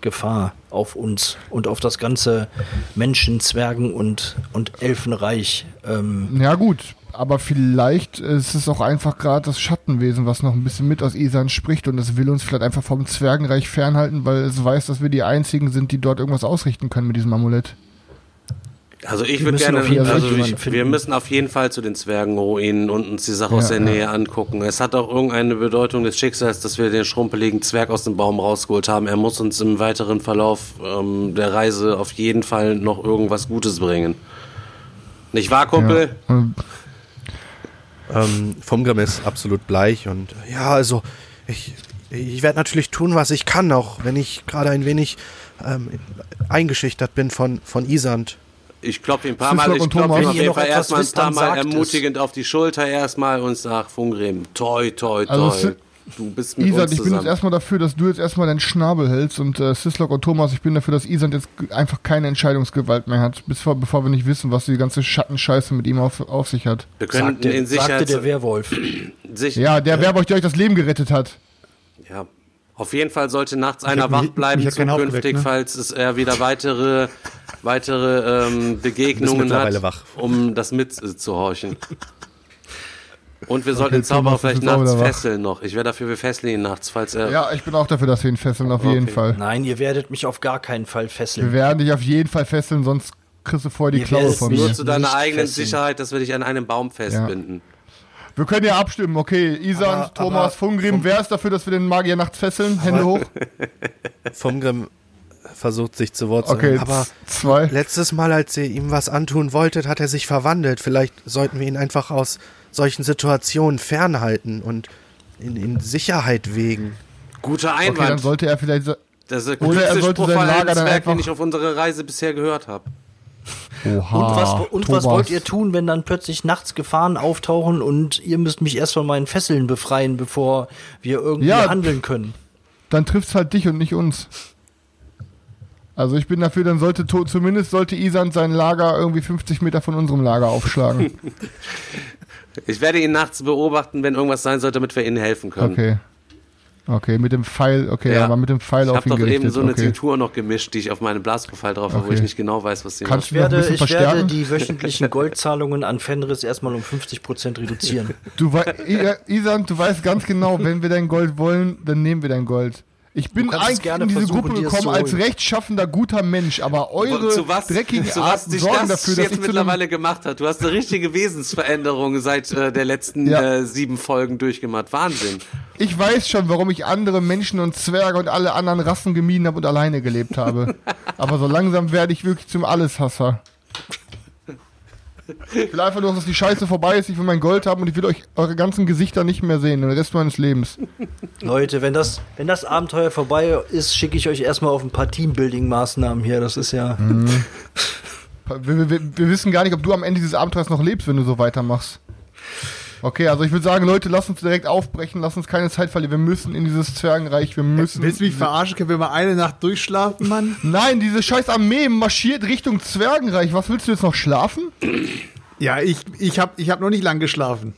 [SPEAKER 3] Gefahr auf uns und auf das ganze Menschen, Zwergen und, und Elfenreich. Ähm,
[SPEAKER 1] Ja gut, aber vielleicht ist es auch einfach gerade das Schattenwesen, was noch ein bisschen mit aus Isan spricht und es will uns vielleicht einfach vom Zwergenreich fernhalten, weil es weiß, dass wir die einzigen sind, die dort irgendwas ausrichten können mit diesem Amulett.
[SPEAKER 5] Also ich würde gerne,
[SPEAKER 3] auf jeden
[SPEAKER 1] Fall
[SPEAKER 5] also ich, wir müssen auf jeden Fall zu den Zwergenruinen und uns die Sache aus
[SPEAKER 1] Ja,
[SPEAKER 5] der
[SPEAKER 1] ja.
[SPEAKER 5] Nähe angucken. Es hat auch irgendeine Bedeutung des Schicksals, dass wir den schrumpeligen Zwerg aus dem Baum rausgeholt haben. Er muss uns im weiteren Verlauf ähm, der Reise auf jeden Fall noch irgendwas Gutes bringen. Nicht wahr, Kumpel?
[SPEAKER 1] Ja.
[SPEAKER 6] Ähm, Fumgrim ist absolut bleich und ja, also ich, ich werde natürlich tun, was ich kann, auch wenn ich gerade ein wenig ähm, eingeschüchtert bin von, von Isand.
[SPEAKER 5] Ich klopfe ihm ein paar Mal, ich klopfe
[SPEAKER 3] Wenn
[SPEAKER 5] auf jeden
[SPEAKER 3] noch
[SPEAKER 5] Fall erstmal ein paar Mal
[SPEAKER 3] sagt es.
[SPEAKER 5] ermutigend auf die Schulter erstmal und sag Fungrim, toi, toi, toi.
[SPEAKER 1] Also
[SPEAKER 5] du bist mit
[SPEAKER 1] Isand,
[SPEAKER 5] uns
[SPEAKER 1] ich bin jetzt erstmal dafür, dass du jetzt erstmal deinen Schnabel hältst und äh, Sislok und Thomas, ich bin dafür, dass Isand jetzt einfach keine Entscheidungsgewalt mehr hat, bis vor, bevor wir nicht wissen, was die ganze Schattenscheiße mit ihm auf, auf sich hat.
[SPEAKER 5] Wir können
[SPEAKER 3] sagte,
[SPEAKER 5] in
[SPEAKER 3] sagte
[SPEAKER 5] Sicherheit...
[SPEAKER 3] der Werwolf.
[SPEAKER 5] sich,
[SPEAKER 1] Ja, der Werwolf, der euch das Leben gerettet hat.
[SPEAKER 5] Ja. Auf jeden Fall sollte nachts einer
[SPEAKER 2] hab mich-
[SPEAKER 5] wach bleiben
[SPEAKER 2] mich
[SPEAKER 5] zukünftig,
[SPEAKER 2] ne?
[SPEAKER 5] falls es er wieder weitere, weitere ähm, Begegnungen hat,
[SPEAKER 6] wach.
[SPEAKER 5] um das mitzuhorchen. Und wir sollten den Zauberer vielleicht nachts fesseln noch. Ich wäre dafür, wir fesseln ihn nachts, falls er...
[SPEAKER 1] Ja, ich bin auch dafür, dass wir ihn fesseln, auf jeden
[SPEAKER 5] Okay.
[SPEAKER 1] Fall.
[SPEAKER 3] Nein, ihr werdet mich auf gar keinen Fall
[SPEAKER 1] Wir
[SPEAKER 3] fesseln.
[SPEAKER 1] werden dich auf jeden Fall fesseln, sonst kriegst du vorher die
[SPEAKER 3] Ihr
[SPEAKER 1] Klaue von
[SPEAKER 3] mich
[SPEAKER 5] Nur
[SPEAKER 1] mir.
[SPEAKER 5] zu deiner
[SPEAKER 3] nicht
[SPEAKER 5] eigenen
[SPEAKER 3] fesseln.
[SPEAKER 5] Sicherheit, dass wir dich an einem Baum festbinden.
[SPEAKER 1] Wir können ja abstimmen, okay. Isan,
[SPEAKER 6] Aber-
[SPEAKER 1] Thomas,
[SPEAKER 6] aber
[SPEAKER 1] Fungrim, wer ist dafür, dass wir den Magier nachts fesseln? Hände hoch.
[SPEAKER 6] Fumgrim versucht sich zu Wort zu
[SPEAKER 1] Okay.
[SPEAKER 6] Aber
[SPEAKER 1] zwei.
[SPEAKER 6] letztes Mal, als ihr ihm was antun wolltet, hat er sich verwandelt. Vielleicht sollten wir ihn einfach aus solchen Situationen fernhalten und in, in Sicherheit wägen.
[SPEAKER 5] Guter
[SPEAKER 1] Okay, dann
[SPEAKER 5] Einwand.
[SPEAKER 1] sollte er vielleicht. so-
[SPEAKER 5] das ist der
[SPEAKER 1] Oder er sollte sein Lager dann einfach-
[SPEAKER 5] den ich auf unserer Reise bisher gehört habe.
[SPEAKER 1] Oha,
[SPEAKER 3] Und, was, und was wollt ihr tun, wenn dann plötzlich nachts Gefahren auftauchen und ihr müsst mich erst von meinen Fesseln befreien, bevor wir irgendwie
[SPEAKER 1] Ja.
[SPEAKER 3] handeln können?
[SPEAKER 1] Dann trifft's halt dich und nicht uns. Also ich bin dafür, dann sollte zumindest sollte Isan sein Lager irgendwie 50 Meter von unserem Lager aufschlagen.
[SPEAKER 5] Ich werde ihn nachts beobachten, wenn irgendwas sein sollte, damit wir ihnen helfen können.
[SPEAKER 1] Okay. Okay, mit dem Pfeil, okay,
[SPEAKER 5] Ja.
[SPEAKER 1] aber mit dem Pfeil
[SPEAKER 5] Ich
[SPEAKER 1] auf
[SPEAKER 5] habe
[SPEAKER 1] ihn
[SPEAKER 5] doch
[SPEAKER 1] gerichtet.
[SPEAKER 5] eben so eine
[SPEAKER 1] okay.
[SPEAKER 5] Tinktur noch gemischt, die ich auf meinem Blasprofil drauf habe, wo
[SPEAKER 1] Okay.
[SPEAKER 5] ich nicht genau weiß, was sie
[SPEAKER 1] Kannst
[SPEAKER 5] macht.
[SPEAKER 3] Ich werde,
[SPEAKER 1] Noch ein bisschen
[SPEAKER 3] ich werde
[SPEAKER 1] verstärken?
[SPEAKER 3] die wöchentlichen Goldzahlungen an Fenris erstmal um 50% reduzieren.
[SPEAKER 1] Du Isan, du weißt ganz genau, wenn wir dein Gold wollen, dann nehmen wir dein Gold. Ich bin eigentlich in diese Gruppe gekommen als rechtschaffender, guter Mensch, aber eure
[SPEAKER 5] zu was,
[SPEAKER 1] dreckigen
[SPEAKER 5] zu was
[SPEAKER 1] Arten
[SPEAKER 5] dich
[SPEAKER 1] sorgen
[SPEAKER 5] das
[SPEAKER 1] dafür, dass
[SPEAKER 5] jetzt
[SPEAKER 1] ich
[SPEAKER 5] mittlerweile gemacht hat. Du hast eine richtige Wesensveränderung seit äh, der letzten
[SPEAKER 1] Ja.
[SPEAKER 5] äh, sieben Folgen durchgemacht. Wahnsinn.
[SPEAKER 1] Ich weiß schon, warum ich andere Menschen und Zwerge und alle anderen Rassen gemieden habe und alleine gelebt habe. aber so langsam werde ich wirklich zum Alleshasser. Ich will einfach nur, dass die Scheiße vorbei ist. Ich will mein Gold haben und ich will euch eure ganzen Gesichter nicht mehr sehen, den Rest meines Lebens.
[SPEAKER 3] Leute, wenn das, wenn das Abenteuer vorbei ist, schicke ich euch erstmal auf ein paar Teambuilding-Maßnahmen hier. Das ist ja.
[SPEAKER 1] Wir, wir, wir wissen gar nicht, ob du am Ende dieses Abenteuers noch lebst, wenn du so weitermachst. Okay, also ich würde sagen, Leute, lasst uns direkt aufbrechen, lasst uns keine Zeit verlieren. Wir müssen in dieses Zwergenreich, wir müssen.
[SPEAKER 2] Willst du mich verarschen? Können wir mal eine Nacht durchschlafen, Mann?
[SPEAKER 1] Nein, diese scheiß Armee marschiert Richtung Zwergenreich. Was willst du jetzt noch schlafen?
[SPEAKER 2] Ja, ich, ich habe ich hab noch nicht lang geschlafen.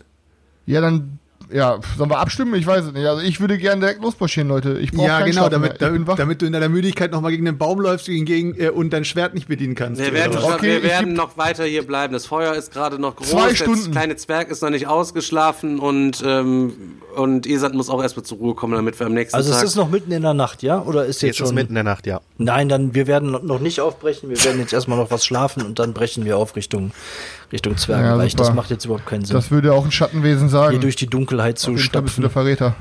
[SPEAKER 1] Ja, dann, ja, sollen wir abstimmen? Ich weiß es nicht. Also ich würde gerne direkt losmarschieren, Leute. Ich brauche
[SPEAKER 2] Ja,
[SPEAKER 1] keinen
[SPEAKER 2] genau, damit, damit, damit du in deiner Müdigkeit nochmal gegen den Baum läufst gegen, äh, und dein Schwert nicht bedienen kannst.
[SPEAKER 5] Wir werden,
[SPEAKER 1] Okay,
[SPEAKER 5] wir werden noch weiter hier bleiben. Das Feuer ist gerade noch groß.
[SPEAKER 1] Zwei Stunden.
[SPEAKER 5] kleine Zwerg ist noch nicht ausgeschlafen und, ähm, und Isand muss auch erstmal zur Ruhe kommen, damit wir am nächsten
[SPEAKER 3] Also es
[SPEAKER 5] Tag.
[SPEAKER 3] ist noch mitten in der Nacht, ja? Oder ist jetzt
[SPEAKER 6] Jetzt ist
[SPEAKER 3] schon
[SPEAKER 6] mitten in der Nacht, ja.
[SPEAKER 3] Nein, dann wir werden noch nicht aufbrechen. Wir werden jetzt erstmal noch was schlafen und dann brechen wir auf Richtung Richtung Zwergenreich.
[SPEAKER 1] super.
[SPEAKER 3] das macht jetzt überhaupt keinen Sinn.
[SPEAKER 1] Das würde auch ein Schattenwesen sagen.
[SPEAKER 3] hier durch die Dunkelheit zu
[SPEAKER 1] Fall bist du der
[SPEAKER 3] stapfen.
[SPEAKER 1] Verräter.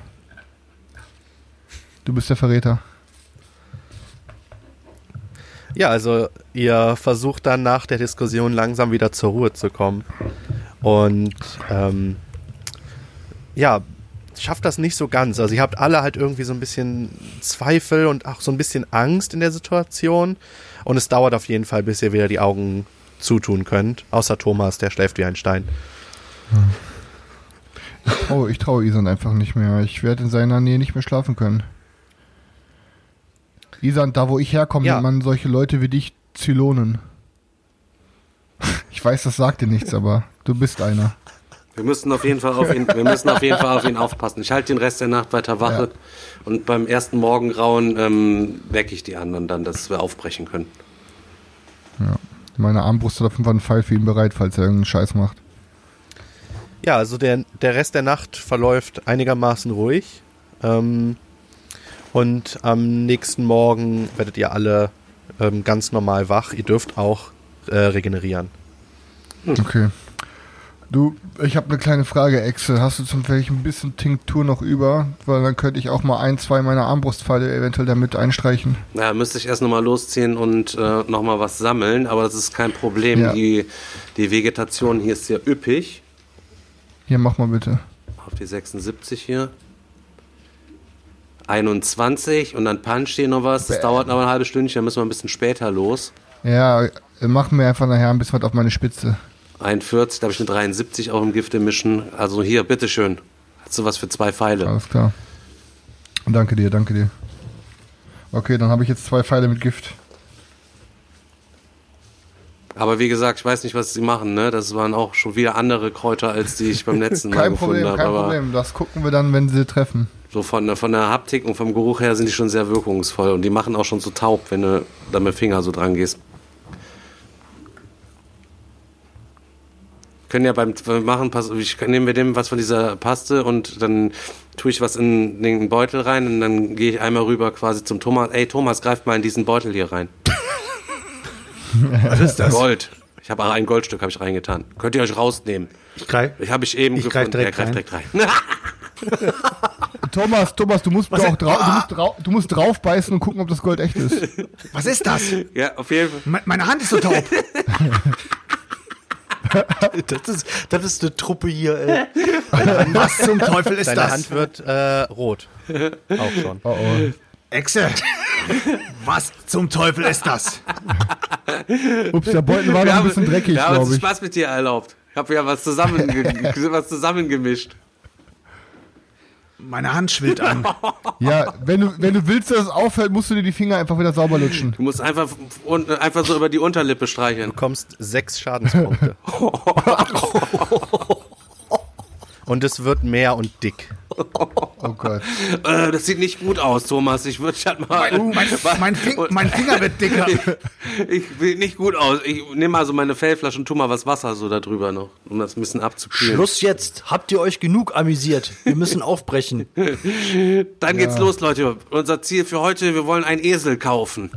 [SPEAKER 1] Du bist der Verräter.
[SPEAKER 6] Ja, also ihr versucht dann nach der Diskussion langsam wieder zur Ruhe zu kommen. Und ähm, ja, schafft das nicht so ganz. Also ihr habt alle halt irgendwie so ein bisschen Zweifel und auch so ein bisschen Angst in der Situation. Und es dauert auf jeden Fall, bis ihr wieder die Augen zutun könnt. Außer Thomas, der schläft wie ein Stein.
[SPEAKER 1] Oh, ich traue Isan einfach nicht mehr. Ich werde in seiner Nähe nicht mehr schlafen können. Isan, da wo ich herkomme,
[SPEAKER 6] Ja.
[SPEAKER 1] nennt man solche Leute wie dich Zylonen. Ich weiß, das sagt dir nichts, aber du bist einer.
[SPEAKER 5] Wir müssen auf jeden Fall auf ihn, wir müssen auf jeden Fall auf ihn aufpassen. Ich halte den Rest der Nacht weiter Wache
[SPEAKER 1] Ja.
[SPEAKER 5] und beim ersten Morgengrauen ähm, wecke ich die anderen dann, dass wir aufbrechen können.
[SPEAKER 1] Meine Armbrust hat auf jeden Fall einen Pfeil für ihn bereit, falls er irgendeinen Scheiß macht.
[SPEAKER 6] Ja, also der, der Rest der Nacht verläuft einigermaßen ruhig. Ähm, und am nächsten Morgen werdet ihr alle ähm, ganz normal wach. Ihr dürft auch äh, regenerieren.
[SPEAKER 1] Okay. Du, ich habe eine kleine Frage, Exe. Hast du zum Beispiel ein bisschen Tinktur noch über? Weil dann könnte ich auch mal ein, zwei meiner Armbrustpfeile eventuell damit einstreichen.
[SPEAKER 5] Ja, müsste ich erst nochmal losziehen und äh, nochmal was sammeln, aber das ist kein Problem.
[SPEAKER 1] Ja.
[SPEAKER 5] Die, die Vegetation hier ist sehr üppig.
[SPEAKER 1] Hier, mach mal bitte.
[SPEAKER 5] Auf die 76 hier. 21 und dann puncht hier noch was. Das
[SPEAKER 1] Bäh.
[SPEAKER 5] dauert noch ein halbes Stündchen, dann müssen wir ein bisschen später los.
[SPEAKER 1] Ja, mach mir einfach nachher ein bisschen was auf meine Spitze.
[SPEAKER 5] 41, da habe ich eine 73 auch im Gifte mischen. Also hier, bitteschön. Hast du was für zwei Pfeile?
[SPEAKER 1] Alles klar. Danke dir, danke dir. Okay, dann habe ich jetzt zwei Pfeile mit Gift.
[SPEAKER 5] Aber wie gesagt, ich weiß nicht, was sie machen. Ne? Das waren auch schon wieder andere Kräuter, als die ich beim letzten Mal
[SPEAKER 1] Kein
[SPEAKER 5] gefunden
[SPEAKER 1] Problem,
[SPEAKER 5] habe.
[SPEAKER 1] kein
[SPEAKER 5] Aber
[SPEAKER 1] Problem. Das gucken wir dann, wenn sie treffen.
[SPEAKER 5] so von, der- von der Haptik und vom Geruch her sind die schon sehr wirkungsvoll. Und die machen auch schon so taub, wenn du da mit dem Finger so dran gehst. Können ja beim Machen, pass- ich nehme wir dem was von dieser Paste und dann tue ich was in den Beutel rein und dann gehe ich einmal rüber quasi zum Thomas. Ey Thomas, greift mal in diesen Beutel hier rein.
[SPEAKER 2] Was ist das?
[SPEAKER 5] Gold. Ich habe auch ein Goldstück habe ich reingetan. Könnt ihr euch rausnehmen?
[SPEAKER 2] Ich greif.
[SPEAKER 5] Ich habe ich eben
[SPEAKER 2] Ich greif
[SPEAKER 5] gefunden.
[SPEAKER 2] direkt
[SPEAKER 5] Er greift direkt rein.
[SPEAKER 1] Thomas, Thomas, du musst, auch drau du, musst drau du musst draufbeißen und gucken, ob das Gold echt ist.
[SPEAKER 2] Was ist das?
[SPEAKER 5] ja, auf jeden Fall.
[SPEAKER 2] Me- Meine Hand ist so taub.
[SPEAKER 3] Das ist, das ist eine Truppe hier, ey.
[SPEAKER 2] Was zum Teufel ist
[SPEAKER 6] Deine
[SPEAKER 2] das?
[SPEAKER 6] Hand wird äh, rot. Auch schon.
[SPEAKER 1] Oh oh.
[SPEAKER 2] Echse. Was zum Teufel ist das?
[SPEAKER 1] Ups, der Beutel war noch ein bisschen dreckig,
[SPEAKER 5] Wir haben uns
[SPEAKER 1] glaube ich.
[SPEAKER 5] Spaß mit dir erlaubt. Ich habe ja was, zusammen, was zusammengemischt.
[SPEAKER 2] Meine Hand schwillt an.
[SPEAKER 1] Ja, wenn du, wenn du willst, dass es aufhört, musst du dir die Finger einfach wieder sauber lutschen.
[SPEAKER 5] Du musst einfach, un- einfach so über die Unterlippe streicheln.
[SPEAKER 6] Du bekommst sechs Schadenspunkte. Und es wird mehr und dick.
[SPEAKER 1] Oh Gott.
[SPEAKER 5] Äh, das sieht nicht gut aus, Thomas. Ich würde halt mal.
[SPEAKER 2] Mein, mein, Fing, mein Finger wird dicker.
[SPEAKER 5] ich sieht nicht gut aus. Ich nehme mal so meine Fellflasche und tu mal was Wasser so da drüber noch, um das ein bisschen abzukühlen.
[SPEAKER 3] Schluss jetzt. Habt ihr euch genug amüsiert? Wir müssen aufbrechen.
[SPEAKER 5] Dann geht's los, Leute. Unser Ziel für heute, wir wollen einen Esel kaufen.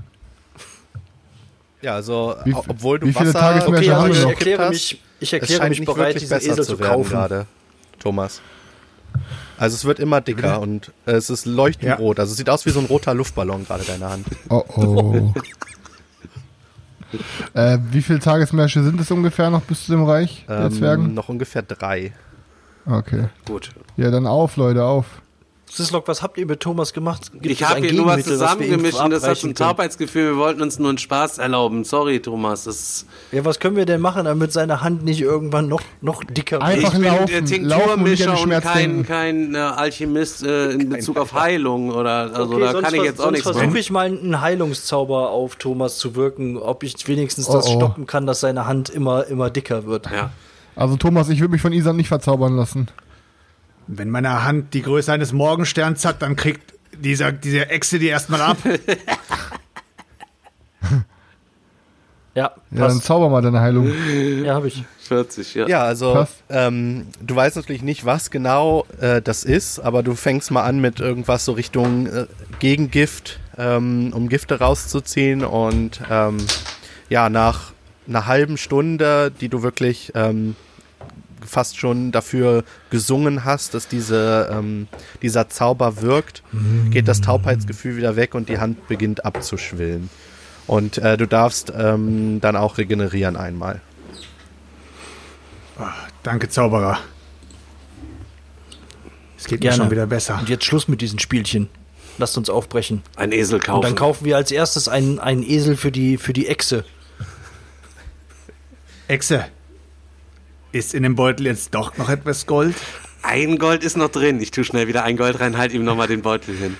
[SPEAKER 6] Ja, also
[SPEAKER 1] Wie-
[SPEAKER 6] obwohl du
[SPEAKER 1] wie viele
[SPEAKER 6] Wasser
[SPEAKER 1] Tagesmärsche
[SPEAKER 3] Okay,
[SPEAKER 1] haben
[SPEAKER 3] also ich erkläre
[SPEAKER 6] hast,
[SPEAKER 3] mich, ich erkläre mich
[SPEAKER 6] nicht
[SPEAKER 3] bereit, diesen Esel
[SPEAKER 6] zu
[SPEAKER 3] zu kaufen.
[SPEAKER 6] gerade, Thomas. Also es wird immer dicker und äh, es ist leuchtend
[SPEAKER 2] Ja.
[SPEAKER 6] rot. Also es sieht aus wie so ein roter Luftballon gerade deine Hand.
[SPEAKER 1] Oh oh. Äh, wie viele Tagesmärsche sind es ungefähr noch bis zu dem Reich der
[SPEAKER 6] Ähm,
[SPEAKER 1] Zwergen?
[SPEAKER 6] noch ungefähr drei.
[SPEAKER 1] Okay.
[SPEAKER 5] Gut.
[SPEAKER 1] Ja, dann auf, Leute, auf.
[SPEAKER 3] Sislok, was habt ihr mit Thomas gemacht? Gibt
[SPEAKER 5] ich habe hier nur was zusammengemischt und das hat ein? Taubheitsgefühl. Wir wollten uns nur einen Spaß erlauben. Sorry, Thomas. Das
[SPEAKER 3] Ja, was können wir denn machen, damit seine Hand nicht irgendwann noch, noch dicker wird?
[SPEAKER 1] Einfach
[SPEAKER 5] ich bin
[SPEAKER 1] laufen,
[SPEAKER 5] der
[SPEAKER 1] laufen und
[SPEAKER 5] Tinkturmischer und kein, kein äh, Alchemist äh, in Bezug auf Heilung oder also da
[SPEAKER 3] sonst
[SPEAKER 5] kann ich jetzt auch nichts
[SPEAKER 3] versuche
[SPEAKER 5] machen.
[SPEAKER 3] ich mal einen Heilungszauber auf Thomas zu wirken, ob ich wenigstens das
[SPEAKER 1] Oh, oh.
[SPEAKER 3] stoppen kann, dass seine Hand immer, immer dicker wird.
[SPEAKER 5] Ja.
[SPEAKER 1] Also Thomas, ich würde mich von Isan nicht verzaubern lassen.
[SPEAKER 2] Wenn meine Hand die Größe eines Morgensterns hat, dann kriegt dieser, diese Echse die erstmal ab.
[SPEAKER 3] Ja,
[SPEAKER 1] Ja, dann
[SPEAKER 3] passt.
[SPEAKER 1] zauber mal deine Heilung.
[SPEAKER 3] Ja, habe ich.
[SPEAKER 5] 40, ja.
[SPEAKER 6] Ja, also
[SPEAKER 1] Passt.
[SPEAKER 6] ähm, du weißt natürlich nicht, was genau äh, das ist, aber du fängst mal an mit irgendwas so Richtung äh, Gegengift, ähm, um Gifte rauszuziehen und ähm, ja, nach einer halben Stunde, die du wirklich ähm, fast schon dafür gesungen hast, dass diese, ähm, dieser Zauber wirkt, geht das Taubheitsgefühl wieder weg und die Hand beginnt abzuschwillen. Und äh, du darfst ähm, dann auch regenerieren einmal.
[SPEAKER 2] Danke, Zauberer. Es geht
[SPEAKER 3] Gerne.
[SPEAKER 2] mir schon wieder besser.
[SPEAKER 3] Und jetzt Schluss mit diesen Spielchen. Lasst uns aufbrechen.
[SPEAKER 5] Ein Esel kaufen.
[SPEAKER 3] Und dann kaufen wir als erstes einen, einen Esel für die, für die Echse.
[SPEAKER 2] Echse, ist in dem Beutel jetzt doch noch etwas Gold?
[SPEAKER 5] ein Gold ist noch drin. Ich tue schnell wieder ein Gold rein, halt ihm nochmal den Beutel hin.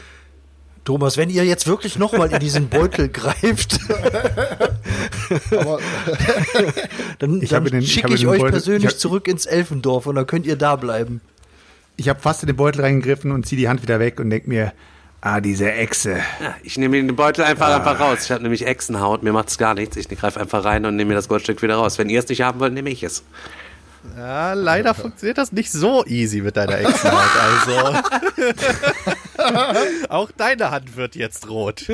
[SPEAKER 3] Thomas, wenn ihr jetzt wirklich nochmal in diesen Beutel greift, dann,
[SPEAKER 2] Ich
[SPEAKER 3] dann
[SPEAKER 2] habe den- ich
[SPEAKER 3] schicke ich,
[SPEAKER 2] den
[SPEAKER 3] euch
[SPEAKER 2] Beutel-
[SPEAKER 3] persönlich
[SPEAKER 2] ich hab-
[SPEAKER 3] zurück ins Elfendorf und dann könnt ihr da bleiben.
[SPEAKER 2] Ich habe fast in den Beutel reingegriffen und ziehe die Hand wieder weg und denke mir, ah, diese Echse.
[SPEAKER 5] Ja, ich nehme den Beutel einfach, einfach raus. Ich habe nämlich Echsenhaut, mir macht's gar nichts. Ich greife einfach rein und nehme mir das Goldstück wieder raus. Wenn ihr es nicht haben wollt, nehme ich es.
[SPEAKER 6] Ja, leider funktioniert das nicht so easy mit deiner Echsenhaut. Also. auch deine Hand wird jetzt rot.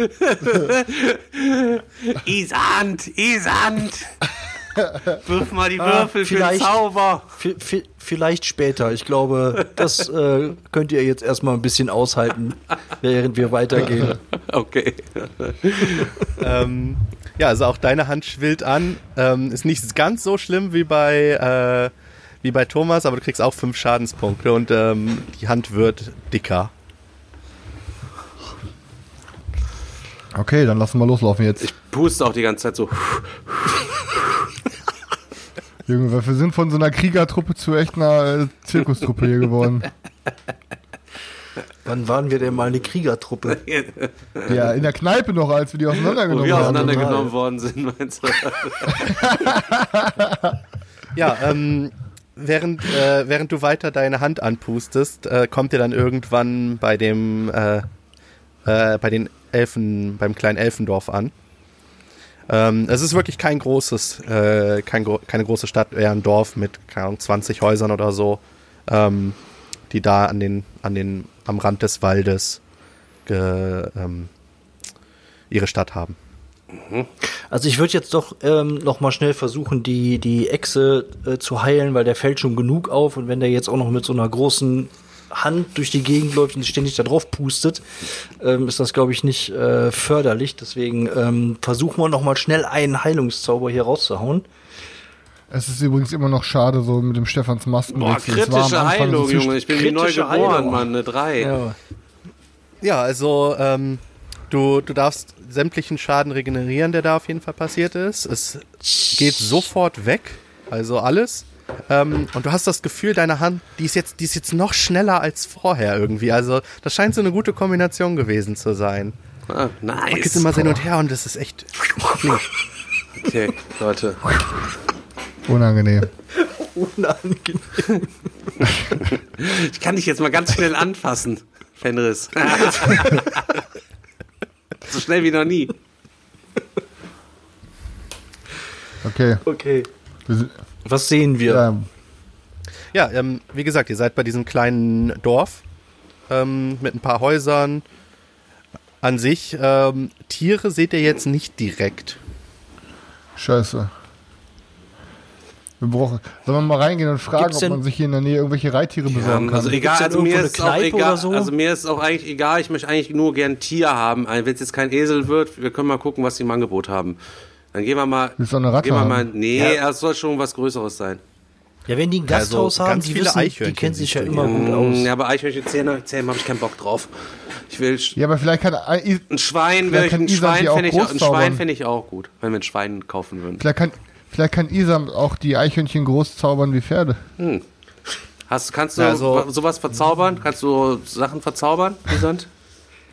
[SPEAKER 5] Isand, Isand! Wirf mal die
[SPEAKER 3] Ah,
[SPEAKER 5] Würfel für den
[SPEAKER 3] vielleicht-
[SPEAKER 5] Zauber.
[SPEAKER 3] Vielleicht später. Ich glaube, das äh, könnt ihr jetzt erstmal ein bisschen aushalten, während wir weitergehen.
[SPEAKER 5] Okay.
[SPEAKER 6] ähm, ja, also auch deine Hand schwillt an. Ähm, ist nicht ganz so schlimm wie bei, äh, wie bei Thomas, aber du kriegst auch fünf Schadenspunkte und ähm, die Hand wird dicker.
[SPEAKER 1] okay, dann lassen wir loslaufen jetzt.
[SPEAKER 5] Ich puste auch die ganze Zeit so.
[SPEAKER 1] Junge, wir sind von so einer Kriegertruppe zu echt einer äh, Zirkustruppe hier geworden.
[SPEAKER 3] Wann waren wir denn mal eine Kriegertruppe?
[SPEAKER 1] Ja, in der Kneipe noch, als wir die
[SPEAKER 5] Wo
[SPEAKER 1] auseinandergenommen
[SPEAKER 5] wir
[SPEAKER 1] haben.
[SPEAKER 5] auseinandergenommen worden sind, meinst du?
[SPEAKER 6] Ja, ähm, während, äh, während du weiter deine Hand anpustest, äh, kommt ihr dann irgendwann bei dem, äh, äh, bei den Elfen, beim kleinen Elfendorf an. Ähm, es ist wirklich kein großes, äh, kein, keine große Stadt, eher ein Dorf mit, keine Ahnung, 20 Häusern oder so, ähm, die da an den, an den, am Rand des Waldes ge, ähm, ihre Stadt haben.
[SPEAKER 3] Also ich würde jetzt doch ähm, noch mal schnell versuchen, die, die Echse äh, zu heilen, weil der fällt schon genug auf und wenn der jetzt auch noch mit so einer großen Hand durch die Gegend läuft und ständig da drauf pustet, ähm, ist das, glaube ich, nicht äh, förderlich. Deswegen ähm, versuchen wir noch mal schnell einen Heilungszauber hier rauszuhauen.
[SPEAKER 1] Es ist übrigens immer noch schade, so mit dem Stefans Masken.
[SPEAKER 5] Boah, kritische Heilung, Junge. Ich bin wie neu
[SPEAKER 3] Kritische
[SPEAKER 5] geboren,
[SPEAKER 3] Heilung.
[SPEAKER 5] Mann. Eine 3.
[SPEAKER 3] Ja.
[SPEAKER 6] Ja, also ähm, du, du darfst sämtlichen Schaden regenerieren, der da auf jeden Fall passiert ist. Es geht sofort weg, also alles. Ähm, und du hast das Gefühl, deine Hand, die ist jetzt, die ist jetzt noch schneller als vorher irgendwie. Also das scheint so eine gute Kombination gewesen zu sein.
[SPEAKER 5] Ah,
[SPEAKER 6] Man
[SPEAKER 5] nice.
[SPEAKER 6] geht immer hin und her und das ist echt flink.
[SPEAKER 5] Okay, Leute.
[SPEAKER 1] Unangenehm.
[SPEAKER 3] Unangenehm.
[SPEAKER 5] Ich kann dich jetzt mal ganz schnell anfassen, Fenris. so schnell wie noch nie.
[SPEAKER 1] Okay.
[SPEAKER 3] Okay. Was sehen wir?
[SPEAKER 1] Ja,
[SPEAKER 6] Ja, ähm, wie gesagt, ihr seid bei diesem kleinen Dorf ähm, mit ein paar Häusern. An sich, ähm, Tiere seht ihr jetzt nicht direkt.
[SPEAKER 1] scheiße. Wir brauchen. Sollen wir mal reingehen und fragen,
[SPEAKER 3] Gibt's
[SPEAKER 1] ob man sich hier in der Nähe irgendwelche Reittiere besorgen kann?
[SPEAKER 5] Also egal,
[SPEAKER 3] Gibt's denn
[SPEAKER 5] also mir ist auch egal.
[SPEAKER 3] so?
[SPEAKER 5] Also mir ist auch eigentlich egal. Ich möchte eigentlich nur gern ein Tier haben. Wenn es jetzt kein Esel wird, wir können mal gucken, was die im Angebot haben. Dann gehen wir mal.
[SPEAKER 1] Willst du eine Ratte
[SPEAKER 5] gehen wir mal.
[SPEAKER 1] haben?
[SPEAKER 5] Nee, es soll schon was Größeres sein.
[SPEAKER 3] Ja, wenn die ein Gasthaus
[SPEAKER 6] Also,
[SPEAKER 3] haben,
[SPEAKER 6] ganz
[SPEAKER 3] die
[SPEAKER 6] viele
[SPEAKER 3] wissen, die
[SPEAKER 6] Eichhörnchen
[SPEAKER 3] kennen sich ja immer gut aus.
[SPEAKER 5] Mm, Ja, aber Eichhörnchen zähmen, zähmen habe ich keinen Bock drauf. Ich will
[SPEAKER 1] Ja, aber vielleicht kann, äh,
[SPEAKER 5] ein Schwein,
[SPEAKER 1] Vielleicht
[SPEAKER 5] wäre ich,
[SPEAKER 1] kann
[SPEAKER 5] ein Schwein fände ich, auch- ein. Schwein ich auch gut, wenn wir ein Schwein kaufen würden.
[SPEAKER 1] vielleicht kann, vielleicht kann Isam auch die Eichhörnchen groß zaubern wie Pferde.
[SPEAKER 5] Hast, kannst du
[SPEAKER 6] Ja, so-
[SPEAKER 5] wa- sowas verzaubern? Kannst du Sachen verzaubern, Isand?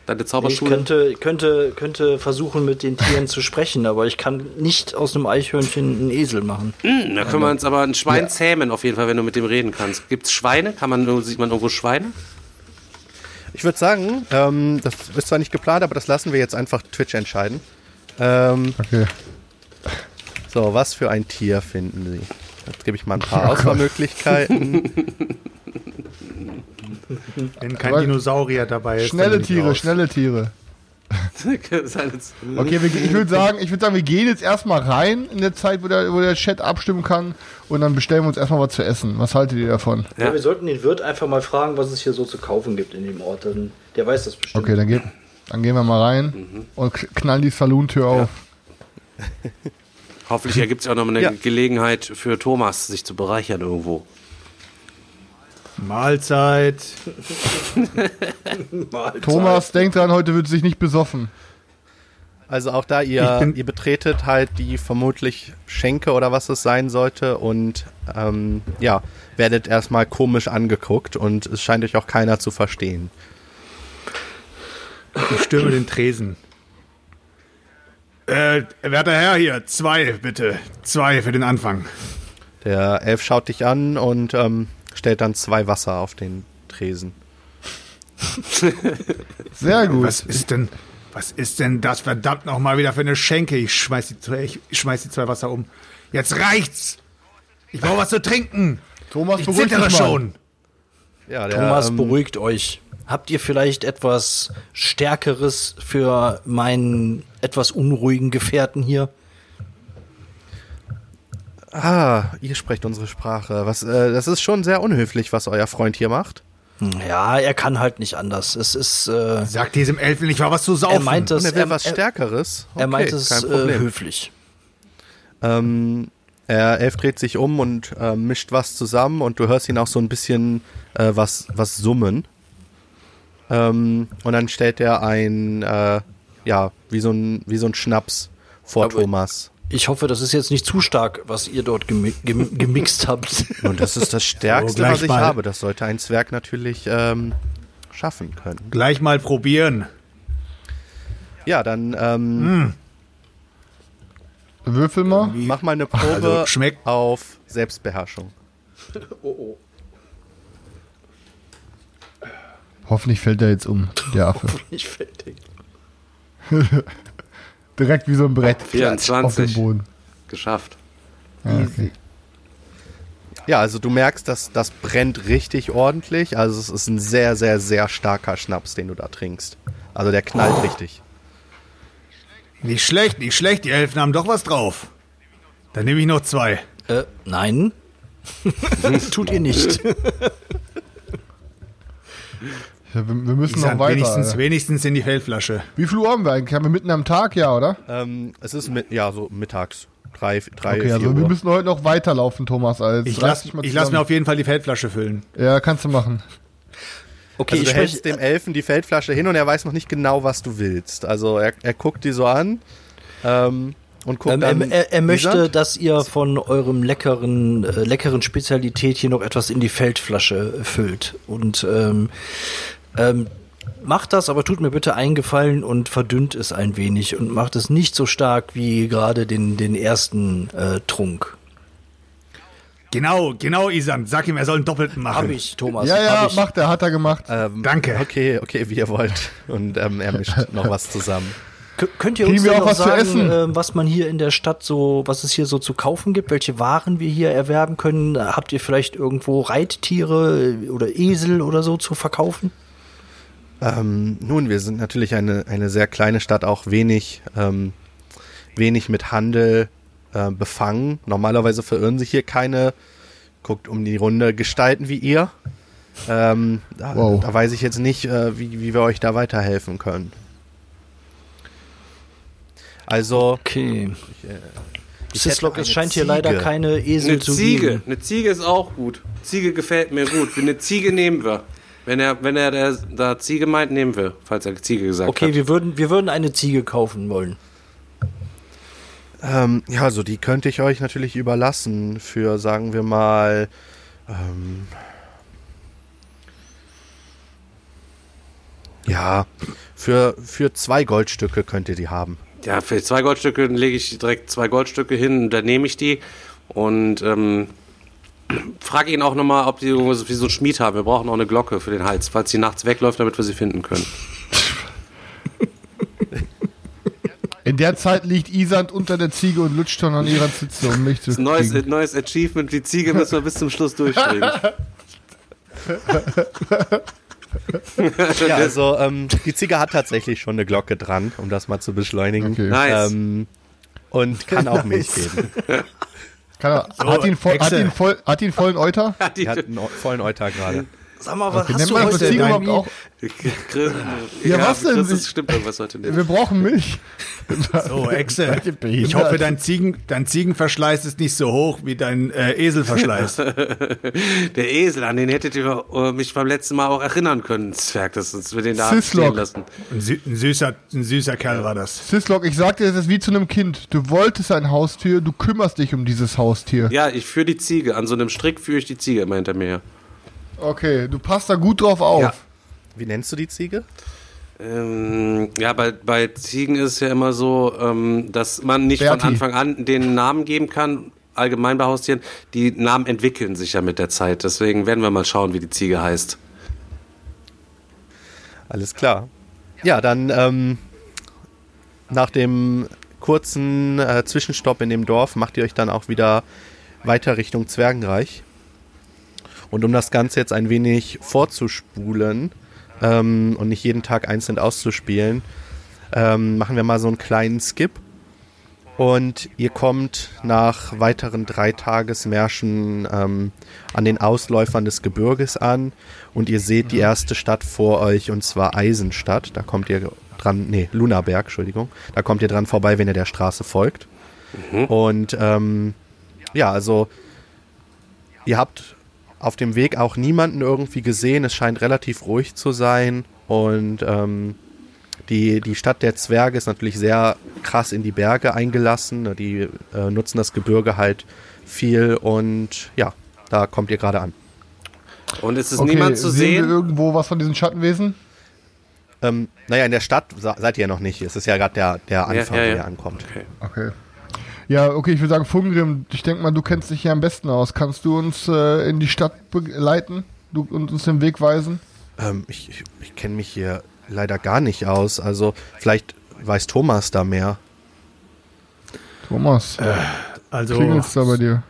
[SPEAKER 5] Deine
[SPEAKER 3] Ich
[SPEAKER 5] Zauberschule?
[SPEAKER 3] könnte, könnte, könnte versuchen, mit den Tieren zu sprechen, aber ich kann nicht aus einem Eichhörnchen einen Esel machen.
[SPEAKER 5] Hm, da können wir uns aber ein Schwein
[SPEAKER 1] Ja.
[SPEAKER 5] zähmen, auf jeden Fall, wenn du mit dem reden kannst. Gibt's Schweine? Kann man, sieht man irgendwo Schweine?
[SPEAKER 6] Ich würde sagen, ähm, das ist zwar nicht geplant, aber das lassen wir jetzt einfach Twitch entscheiden. Ähm,
[SPEAKER 1] Okay.
[SPEAKER 6] So, was für ein Tier finden Sie? Jetzt gebe ich mal ein paar Auswahlmöglichkeiten.
[SPEAKER 2] Wenn kein
[SPEAKER 1] Aber-
[SPEAKER 2] Dinosaurier dabei ist.
[SPEAKER 1] Schnelle Tiere,
[SPEAKER 2] raus.
[SPEAKER 1] schnelle Tiere. Okay, wir, ich würde sagen, ich würde sagen, wir gehen jetzt erstmal rein in der Zeit, wo der, wo der Chat abstimmen kann und dann bestellen wir uns erstmal was zu essen. Was haltet ihr davon?
[SPEAKER 5] Ja.
[SPEAKER 3] Ja. wir sollten den Wirt einfach mal fragen, was es hier so zu kaufen gibt in dem Ort. Dann, der weiß das bestimmt.
[SPEAKER 1] Okay, dann, geht, dann gehen wir mal rein und k- knallen die Saloon-Tür auf.
[SPEAKER 5] Hoffentlich ergibt es auch noch mal eine
[SPEAKER 6] Ja.
[SPEAKER 5] Gelegenheit für Thomas, sich zu bereichern irgendwo.
[SPEAKER 2] Mahlzeit.
[SPEAKER 1] Thomas, denkt dran, heute wird sich nicht besoffen.
[SPEAKER 6] Also auch da, ihr, ihr betretet halt die vermutlich Schenke oder was es sein sollte und ähm, ja, werdet erstmal komisch angeguckt und es scheint euch auch keiner zu verstehen.
[SPEAKER 2] Ich stürme den Tresen. Äh, werter Herr hier, zwei bitte. Zwei für den Anfang.
[SPEAKER 6] Der Elf schaut dich an und ähm, stellt dann zwei Wasser auf den Tresen.
[SPEAKER 1] Sehr gut.
[SPEAKER 2] Was ist denn, was ist denn das verdammt noch mal wieder für eine Schenke? Ich schmeiß die zwei, ich schmeiß die zwei Wasser um. Jetzt reicht's! Ich brauche was zu trinken!
[SPEAKER 1] Thomas,
[SPEAKER 2] Ich zittere
[SPEAKER 1] mal.
[SPEAKER 2] schon!
[SPEAKER 6] Ja, der,
[SPEAKER 3] Thomas,
[SPEAKER 6] ähm,
[SPEAKER 3] beruhigt euch. Habt ihr vielleicht etwas Stärkeres für meinen etwas unruhigen Gefährten hier?
[SPEAKER 6] Ah, ihr sprecht unsere Sprache. Was, äh, das ist schon sehr unhöflich, was euer Freund hier macht.
[SPEAKER 3] Hm, Ja, er kann halt nicht anders. Es ist, äh,
[SPEAKER 2] Sag diesem Elfen nicht mal was zu saufen.
[SPEAKER 3] er meint es,
[SPEAKER 6] Und er will
[SPEAKER 3] er,
[SPEAKER 6] was
[SPEAKER 3] er,
[SPEAKER 6] Stärkeres.
[SPEAKER 3] er meint
[SPEAKER 6] Okay,
[SPEAKER 3] es
[SPEAKER 6] kein
[SPEAKER 3] äh,
[SPEAKER 6] Problem.
[SPEAKER 3] höflich.
[SPEAKER 6] Ähm, er Elf dreht sich um und äh, mischt was zusammen und du hörst ihn auch so ein bisschen äh, was, was summen. Ähm, und dann stellt er ein, äh, ja, wie so ein, wie so ein Schnaps vor
[SPEAKER 3] Aber-
[SPEAKER 6] Thomas.
[SPEAKER 3] Ich hoffe, das ist jetzt nicht zu stark, was ihr dort gemi gem gemixt habt.
[SPEAKER 6] Und das ist das Stärkste,
[SPEAKER 2] gleich
[SPEAKER 6] was ich
[SPEAKER 2] mal.
[SPEAKER 6] habe. Das sollte ein Zwerg natürlich ähm, schaffen können.
[SPEAKER 2] Gleich mal probieren.
[SPEAKER 6] Ja, dann ähm,
[SPEAKER 1] Würfel mal.
[SPEAKER 6] mach mal eine Probe
[SPEAKER 2] Also, schmeckt-
[SPEAKER 6] auf Selbstbeherrschung.
[SPEAKER 1] Hoffentlich fällt er jetzt um, der Affe.
[SPEAKER 3] Ich fertig.
[SPEAKER 1] Direkt wie so ein Brett. Auf dem
[SPEAKER 5] 24.
[SPEAKER 1] Boden.
[SPEAKER 5] Geschafft.
[SPEAKER 1] Ja, okay.
[SPEAKER 6] Ja, also du merkst, dass das brennt richtig ordentlich. Also es ist ein sehr, sehr, sehr starker Schnaps, den du da trinkst. Also der knallt richtig.
[SPEAKER 2] Nicht schlecht, nicht schlecht. Die Elfen haben doch was drauf. Dann nehme ich noch zwei.
[SPEAKER 3] Äh, nein. Tut ihr nicht.
[SPEAKER 1] Ja, wir, wir müssen
[SPEAKER 2] Ich
[SPEAKER 1] noch weiter.
[SPEAKER 2] wenigstens,
[SPEAKER 1] Alter.
[SPEAKER 2] wenigstens in die Feldflasche.
[SPEAKER 1] Wie viel Uhr haben wir eigentlich? Haben wir mitten am Tag, ja, oder?
[SPEAKER 6] Ähm, es ist mit, ja so mittags. Drei, drei
[SPEAKER 1] Okay, also wir
[SPEAKER 6] Uhr.
[SPEAKER 1] müssen heute noch weiterlaufen, Thomas. Als
[SPEAKER 2] Ich lasse lass mir auf jeden Fall die Feldflasche füllen.
[SPEAKER 1] Ja, kannst du machen.
[SPEAKER 3] Okay,
[SPEAKER 6] Also
[SPEAKER 3] ich
[SPEAKER 6] du hältst dem Elfen die Feldflasche hin und er weiß noch nicht genau, was du willst. Also er, er guckt die so an ähm, und guckt
[SPEAKER 3] Ähm,
[SPEAKER 6] dann.
[SPEAKER 3] er, er, er möchte, dass ihr von eurem leckeren, äh, leckeren Spezialität hier noch etwas in die Feldflasche äh, füllt. Und ähm, ähm, macht das, aber tut mir bitte einen Gefallen und verdünnt es ein wenig und macht es nicht so stark wie gerade den, den ersten äh, Trunk.
[SPEAKER 2] Genau, genau, Isan. Sag ihm, er soll einen doppelten machen.
[SPEAKER 3] Hab ich, Thomas.
[SPEAKER 1] ja, ja,
[SPEAKER 3] hab ich.
[SPEAKER 1] macht er, hat er gemacht.
[SPEAKER 6] Ähm,
[SPEAKER 2] Danke.
[SPEAKER 6] Okay, okay, wie ihr wollt. Und ähm, er mischt noch was zusammen.
[SPEAKER 3] K könnt ihr uns denn
[SPEAKER 1] auch
[SPEAKER 3] noch
[SPEAKER 1] was zu
[SPEAKER 3] sagen,
[SPEAKER 1] essen?
[SPEAKER 3] ähm, was man hier in der Stadt so, was es hier so zu kaufen gibt, welche Waren wir hier erwerben können? Habt ihr vielleicht irgendwo Reittiere äh, oder Esel oder so zu verkaufen?
[SPEAKER 6] Ähm, nun, wir sind natürlich eine, eine sehr kleine Stadt, auch wenig, ähm, wenig mit Handel äh, befangen. Normalerweise verirren sich hier keine, guckt um die Runde, Gestalten wie ihr. Ähm, da,
[SPEAKER 1] Wow.
[SPEAKER 6] da weiß ich jetzt nicht, äh, wie, wie wir euch da weiterhelfen können. Also,
[SPEAKER 3] Okay.
[SPEAKER 6] ich
[SPEAKER 3] Sislok,
[SPEAKER 6] hätte
[SPEAKER 3] es scheint hier leider
[SPEAKER 6] Ziege.
[SPEAKER 3] keine Esel
[SPEAKER 5] Eine
[SPEAKER 3] zu
[SPEAKER 5] Ziege.
[SPEAKER 3] geben.
[SPEAKER 5] Eine Ziege ist auch gut. Ziege gefällt mir gut. Für eine Ziege nehmen wir. Wenn er, wenn er der, da Ziege meint, nehmen wir, falls er Ziege gesagt
[SPEAKER 3] Okay,
[SPEAKER 5] hat.
[SPEAKER 3] wir würden, wir würden eine Ziege kaufen wollen.
[SPEAKER 6] Ähm, ja, also die könnte ich euch natürlich überlassen für, sagen wir mal, ähm, ja, für, für zwei Goldstücke könnt ihr die haben.
[SPEAKER 5] Ja, für zwei Goldstücke lege ich direkt zwei Goldstücke hin und dann nehme ich die. Und ähm, frage ihn auch nochmal, ob die irgendwas wie so einen Schmied haben. Wir brauchen auch eine Glocke für den Hals, falls sie nachts wegläuft, damit wir sie finden können.
[SPEAKER 1] In der Zeit liegt Isand unter der Ziege und lutscht schon an ihrer Zitze, um mich zu
[SPEAKER 5] Das ist ein neues, neues Achievement. Die Ziege müssen wir bis zum Schluss durchstehen.
[SPEAKER 6] Ja, also ähm, die Ziege hat tatsächlich schon eine Glocke dran, um das mal zu beschleunigen.
[SPEAKER 1] Okay.
[SPEAKER 5] Nice.
[SPEAKER 6] Ähm, und kann auch Milch geben.
[SPEAKER 1] Kann er, hat, ihn voll, hat, ihn voll, hat ihn vollen Euter?
[SPEAKER 5] Die
[SPEAKER 6] hat einen vollen Euter gerade.
[SPEAKER 3] Sag mal, was
[SPEAKER 1] Okay,
[SPEAKER 3] hast du
[SPEAKER 1] das
[SPEAKER 3] heute
[SPEAKER 1] überhaupt auch?
[SPEAKER 5] Chris,
[SPEAKER 1] Ja, was denn?
[SPEAKER 5] Chris, das stimmt irgendwas heute nicht.
[SPEAKER 1] Wir brauchen Milch.
[SPEAKER 2] So, Exe. Ich hoffe, dein, Ziegen, dein Ziegenverschleiß ist nicht so hoch wie dein äh, Eselverschleiß.
[SPEAKER 5] Der Esel, an den hättet ihr äh, mich beim letzten Mal auch erinnern können, Zwerg, dass uns wir den da stehen lassen.
[SPEAKER 2] Ein, sü ein, süßer, ein süßer Kerl war das.
[SPEAKER 1] Sislok, ich sagte, es ist wie zu einem Kind. Du wolltest ein Haustier, du kümmerst dich um dieses Haustier.
[SPEAKER 5] Ja, ich führe die Ziege. An so einem Strick führe ich die Ziege immer hinter mir her.
[SPEAKER 1] Okay, du passt da gut drauf auf.
[SPEAKER 5] Ja.
[SPEAKER 6] Wie nennst du die Ziege?
[SPEAKER 5] Ähm, ja, bei, bei Ziegen ist es ja immer so, ähm, dass man nicht
[SPEAKER 1] Berti.
[SPEAKER 5] von Anfang an den Namen geben kann. Allgemein bei Haustieren. Die Namen entwickeln sich ja mit der Zeit. Deswegen werden wir mal schauen, wie die Ziege heißt.
[SPEAKER 6] Alles klar. Ja, dann ähm, nach dem kurzen äh, Zwischenstopp in dem Dorf macht ihr euch dann auch wieder weiter Richtung Zwergenreich. Und um das Ganze jetzt ein wenig vorzuspulen ähm, und nicht jeden Tag einzeln auszuspielen, ähm, machen wir mal so einen kleinen Skip. Und ihr kommt nach weiteren drei Tagesmärschen ähm, an den Ausläufern des Gebirges an und ihr seht die erste Stadt vor euch und zwar Eisenstadt. Da kommt ihr dran, nee, Lunaberg, Entschuldigung. Da kommt ihr dran vorbei, wenn ihr der Straße folgt. Und ähm, ja, also ihr habt auf dem Weg auch niemanden irgendwie gesehen. Es scheint relativ ruhig zu sein und ähm, die, die Stadt der Zwerge ist natürlich sehr krass in die Berge eingelassen. Die äh, nutzen das Gebirge halt viel und ja, da kommt ihr gerade an.
[SPEAKER 5] Und es ist
[SPEAKER 1] Okay,
[SPEAKER 5] niemand zu
[SPEAKER 1] sehen wir
[SPEAKER 5] sehen.
[SPEAKER 1] irgendwo was von diesen Schattenwesen?
[SPEAKER 6] Ähm, naja, in der Stadt seid ihr ja noch nicht. Es ist ja gerade der, der Anfang,
[SPEAKER 5] ja, ja.
[SPEAKER 6] wo ihr ankommt.
[SPEAKER 5] Okay.
[SPEAKER 1] Okay. Ja, okay, ich würde sagen, Fungrim, ich denke mal, du kennst dich hier am besten aus. Kannst du uns äh, in die Stadt begleiten du, und uns den Weg weisen?
[SPEAKER 6] Ähm, ich ich, ich kenne mich hier leider gar nicht aus. Also vielleicht weiß Thomas da mehr.
[SPEAKER 1] Thomas,
[SPEAKER 2] Also,
[SPEAKER 1] klingelt's da bei dir?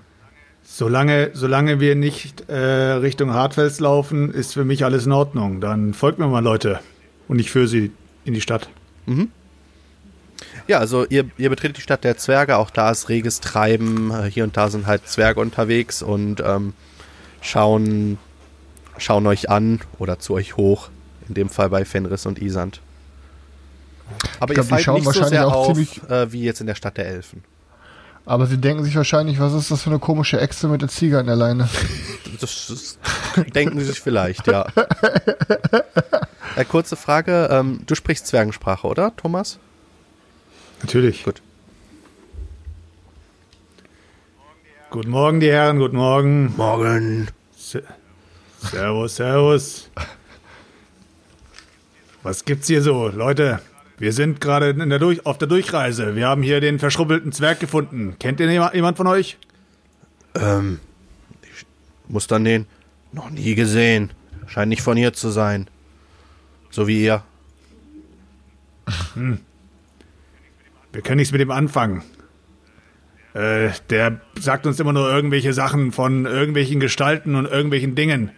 [SPEAKER 2] solange, solange wir nicht äh, Richtung Hartfels laufen, ist für mich alles in Ordnung. Dann folgt mir mal, Leute. Und ich führe sie in die Stadt.
[SPEAKER 6] Ja, also ihr, ihr betretet die Stadt der Zwerge, auch da ist reges Treiben. Äh, Hier und da sind halt Zwerge unterwegs und ähm, schauen, schauen euch an oder zu euch hoch. In dem Fall bei Fenris und Isand. Aber
[SPEAKER 1] Ich glaub,
[SPEAKER 6] ihr
[SPEAKER 1] die
[SPEAKER 6] fallt nicht so
[SPEAKER 1] wahrscheinlich
[SPEAKER 6] sehr
[SPEAKER 1] auch
[SPEAKER 6] auf,
[SPEAKER 1] ziemlich-
[SPEAKER 6] äh, wie jetzt in der Stadt der Elfen.
[SPEAKER 1] Aber sie denken sich wahrscheinlich, was ist das für eine komische Echse mit der Ziege an der Leine?
[SPEAKER 6] Das, das denken sie sich vielleicht, ja. äh, kurze Frage, ähm, du sprichst Zwergensprache, oder, Thomas?
[SPEAKER 2] Natürlich.
[SPEAKER 6] Gut.
[SPEAKER 2] Guten Morgen, die Herren, guten Morgen.
[SPEAKER 6] Morgen.
[SPEAKER 2] Se- Servus, servus. Was gibt's hier so, Leute? Wir sind gerade auf der Durchreise. Wir haben hier den verschrubbelten Zwerg gefunden. Kennt ihr jema- jemand von euch?
[SPEAKER 6] Ähm, ich muss dann den noch nie gesehen. Scheint nicht von hier zu sein. So wie ihr.
[SPEAKER 2] Wir können nichts mit dem anfangen. Äh, der sagt uns immer nur irgendwelche Sachen von irgendwelchen Gestalten und irgendwelchen Dingen.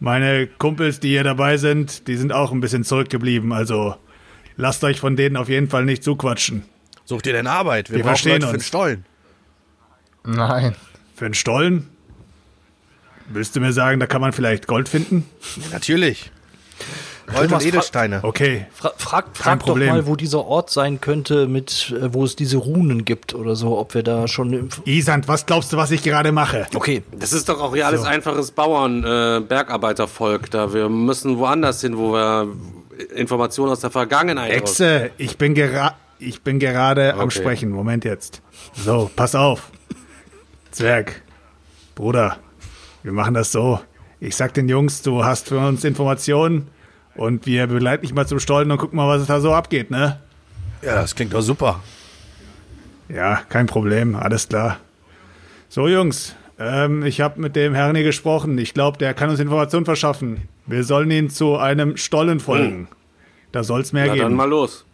[SPEAKER 2] Meine Kumpels, die hier dabei sind, die sind auch ein bisschen zurückgeblieben. Also lasst euch von denen auf jeden Fall nicht zuquatschen.
[SPEAKER 6] Sucht ihr denn Arbeit? Wir,
[SPEAKER 2] Wir
[SPEAKER 6] brauchen
[SPEAKER 2] verstehen
[SPEAKER 6] Leute für den
[SPEAKER 2] uns.
[SPEAKER 6] Stollen.
[SPEAKER 1] Nein.
[SPEAKER 2] Für einen Stollen? Willst du mir sagen, da kann man vielleicht Gold finden?
[SPEAKER 6] Natürlich. Gold und Edelsteine.
[SPEAKER 2] Okay,
[SPEAKER 3] Fra frag frag doch
[SPEAKER 2] Problem.
[SPEAKER 3] mal, wo dieser Ort sein könnte, mit äh, wo es diese Runen gibt oder so, ob wir da schon. Im
[SPEAKER 2] Isand, was glaubst du, was ich gerade mache?
[SPEAKER 3] okay,
[SPEAKER 5] Das ist doch auch hier alles einfaches Bauern, äh, Bergarbeitervolk da. Wir müssen woanders hin, wo wir Informationen aus der Vergangenheit aus-
[SPEAKER 2] Exe, ich bin, gera ich bin gerade am
[SPEAKER 5] Okay.
[SPEAKER 2] Sprechen. Moment jetzt. So, pass auf. Zwerg, Bruder, wir machen das so. Ich sag den Jungs, du hast für uns Informationen und wir begleiten dich mal zum Stollen und gucken mal, was da so abgeht, ne?
[SPEAKER 6] Ja, das klingt doch super.
[SPEAKER 2] Ja, kein Problem, alles klar. So, Jungs, ähm, ich habe mit dem Herrn hier gesprochen. Ich glaube, der kann uns Informationen verschaffen. Wir sollen ihn zu einem Stollen folgen. Da soll's mehr
[SPEAKER 5] Na dann
[SPEAKER 2] geben.
[SPEAKER 5] mal los.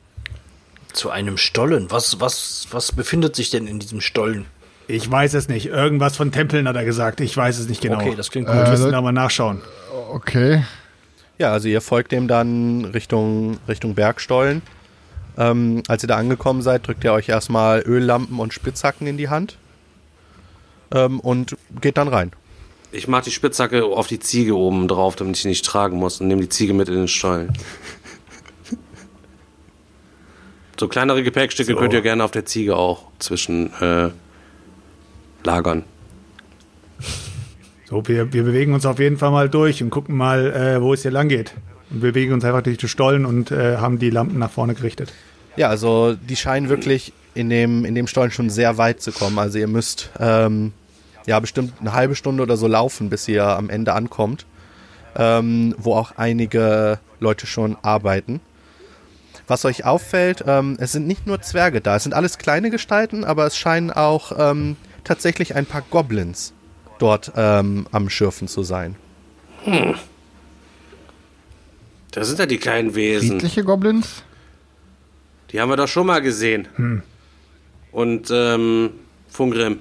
[SPEAKER 3] zu einem Stollen. Was, was, was befindet sich denn in diesem Stollen?
[SPEAKER 2] Ich weiß es nicht. Irgendwas von Tempeln hat er gesagt. Ich weiß es nicht genau.
[SPEAKER 3] Okay, das klingt
[SPEAKER 2] Wir
[SPEAKER 3] gut.
[SPEAKER 1] Äh,
[SPEAKER 2] müssen
[SPEAKER 1] Leute-
[SPEAKER 2] da mal nachschauen.
[SPEAKER 1] Okay.
[SPEAKER 6] Ja, also ihr folgt dem dann Richtung, Richtung Bergstollen. Ähm, als ihr da angekommen seid, drückt ihr euch erstmal Öllampen und Spitzhacken in die Hand ähm, und geht dann rein.
[SPEAKER 5] Ich mach die Spitzhacke auf die Ziege oben drauf, damit ich nicht tragen muss und nehme die Ziege mit in den Stollen. So kleinere Gepäckstücke
[SPEAKER 2] So.
[SPEAKER 5] könnt ihr gerne auf der Ziege auch zwischen äh, lagern.
[SPEAKER 2] So, wir, wir bewegen uns auf jeden Fall mal durch und gucken mal, äh, wo es hier lang geht. Und bewegen uns einfach durch die Stollen und äh, haben die Lampen nach vorne gerichtet.
[SPEAKER 6] Ja, also die scheinen wirklich in dem, in dem Stollen schon sehr weit zu kommen. Also ihr müsst ähm, ja bestimmt eine halbe Stunde oder so laufen, bis ihr am Ende ankommt, ähm, wo auch einige Leute schon arbeiten. Was euch auffällt, ähm, es sind nicht nur Zwerge da, es sind alles kleine Gestalten, aber es scheinen auch ähm, tatsächlich ein paar Goblins dort ähm, am Schürfen zu sein.
[SPEAKER 5] Da sind ja die kleinen Wesen.
[SPEAKER 1] Friedliche Goblins?
[SPEAKER 5] Die haben wir doch schon mal gesehen. Und ähm, Fungrim,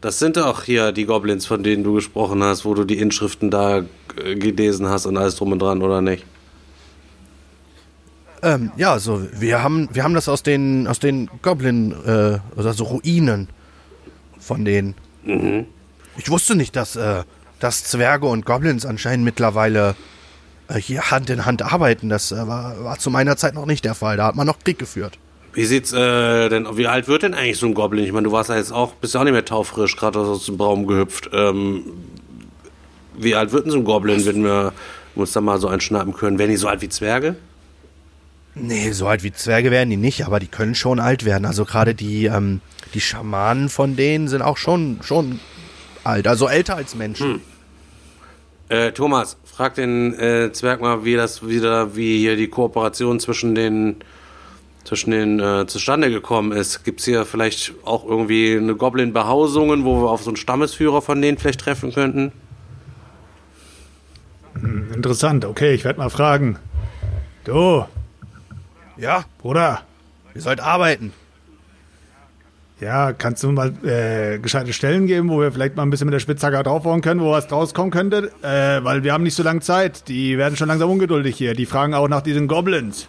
[SPEAKER 5] das sind doch hier die Goblins, von denen du gesprochen hast, wo du die Inschriften da äh, gelesen hast und alles drum und dran, oder nicht?
[SPEAKER 6] Ähm, ja, also wir haben, wir haben das aus den, aus den Goblin, äh, oder so Ruinen von denen. Ich wusste nicht, dass, äh, dass Zwerge und Goblins anscheinend mittlerweile äh, hier Hand in Hand arbeiten. Das äh, war, war zu meiner Zeit noch nicht der Fall. Da hat man noch Krieg geführt.
[SPEAKER 5] Wie sieht's äh, denn, wie alt wird denn eigentlich so ein Goblin? Ich meine, du warst ja jetzt auch, bist ja auch nicht mehr taufrisch, gerade aus dem Baum gehüpft. Ähm, wie alt wird denn so ein Goblin, wenn wir uns da mal so einschnappen können? Werden die so alt wie Zwerge?
[SPEAKER 6] Nee, so alt wie Zwerge werden die nicht, aber die können schon alt werden. Also gerade die, ähm, die Schamanen von denen sind auch schon, schon alt. Also älter als Menschen.
[SPEAKER 5] Äh, Thomas, frag den äh, Zwerg mal, wie das wieder, wie hier die Kooperation zwischen den zwischen den äh, zustande gekommen ist. Gibt's hier vielleicht auch irgendwie eine Goblin-Behausungen, wo wir auf so einen Stammesführer von denen vielleicht treffen könnten?
[SPEAKER 2] Interessant, okay, ich werde mal fragen. Du,
[SPEAKER 6] Ja,
[SPEAKER 2] Bruder,
[SPEAKER 6] ihr sollt arbeiten.
[SPEAKER 2] Ja, kannst du mal äh, gescheite Stellen geben, wo wir vielleicht mal ein bisschen mit der Spitzhacke draufhauen können, wo was draus kommen könnte? Äh, weil wir haben nicht so lange Zeit. Die werden schon langsam ungeduldig hier. Die fragen auch nach diesen Goblins.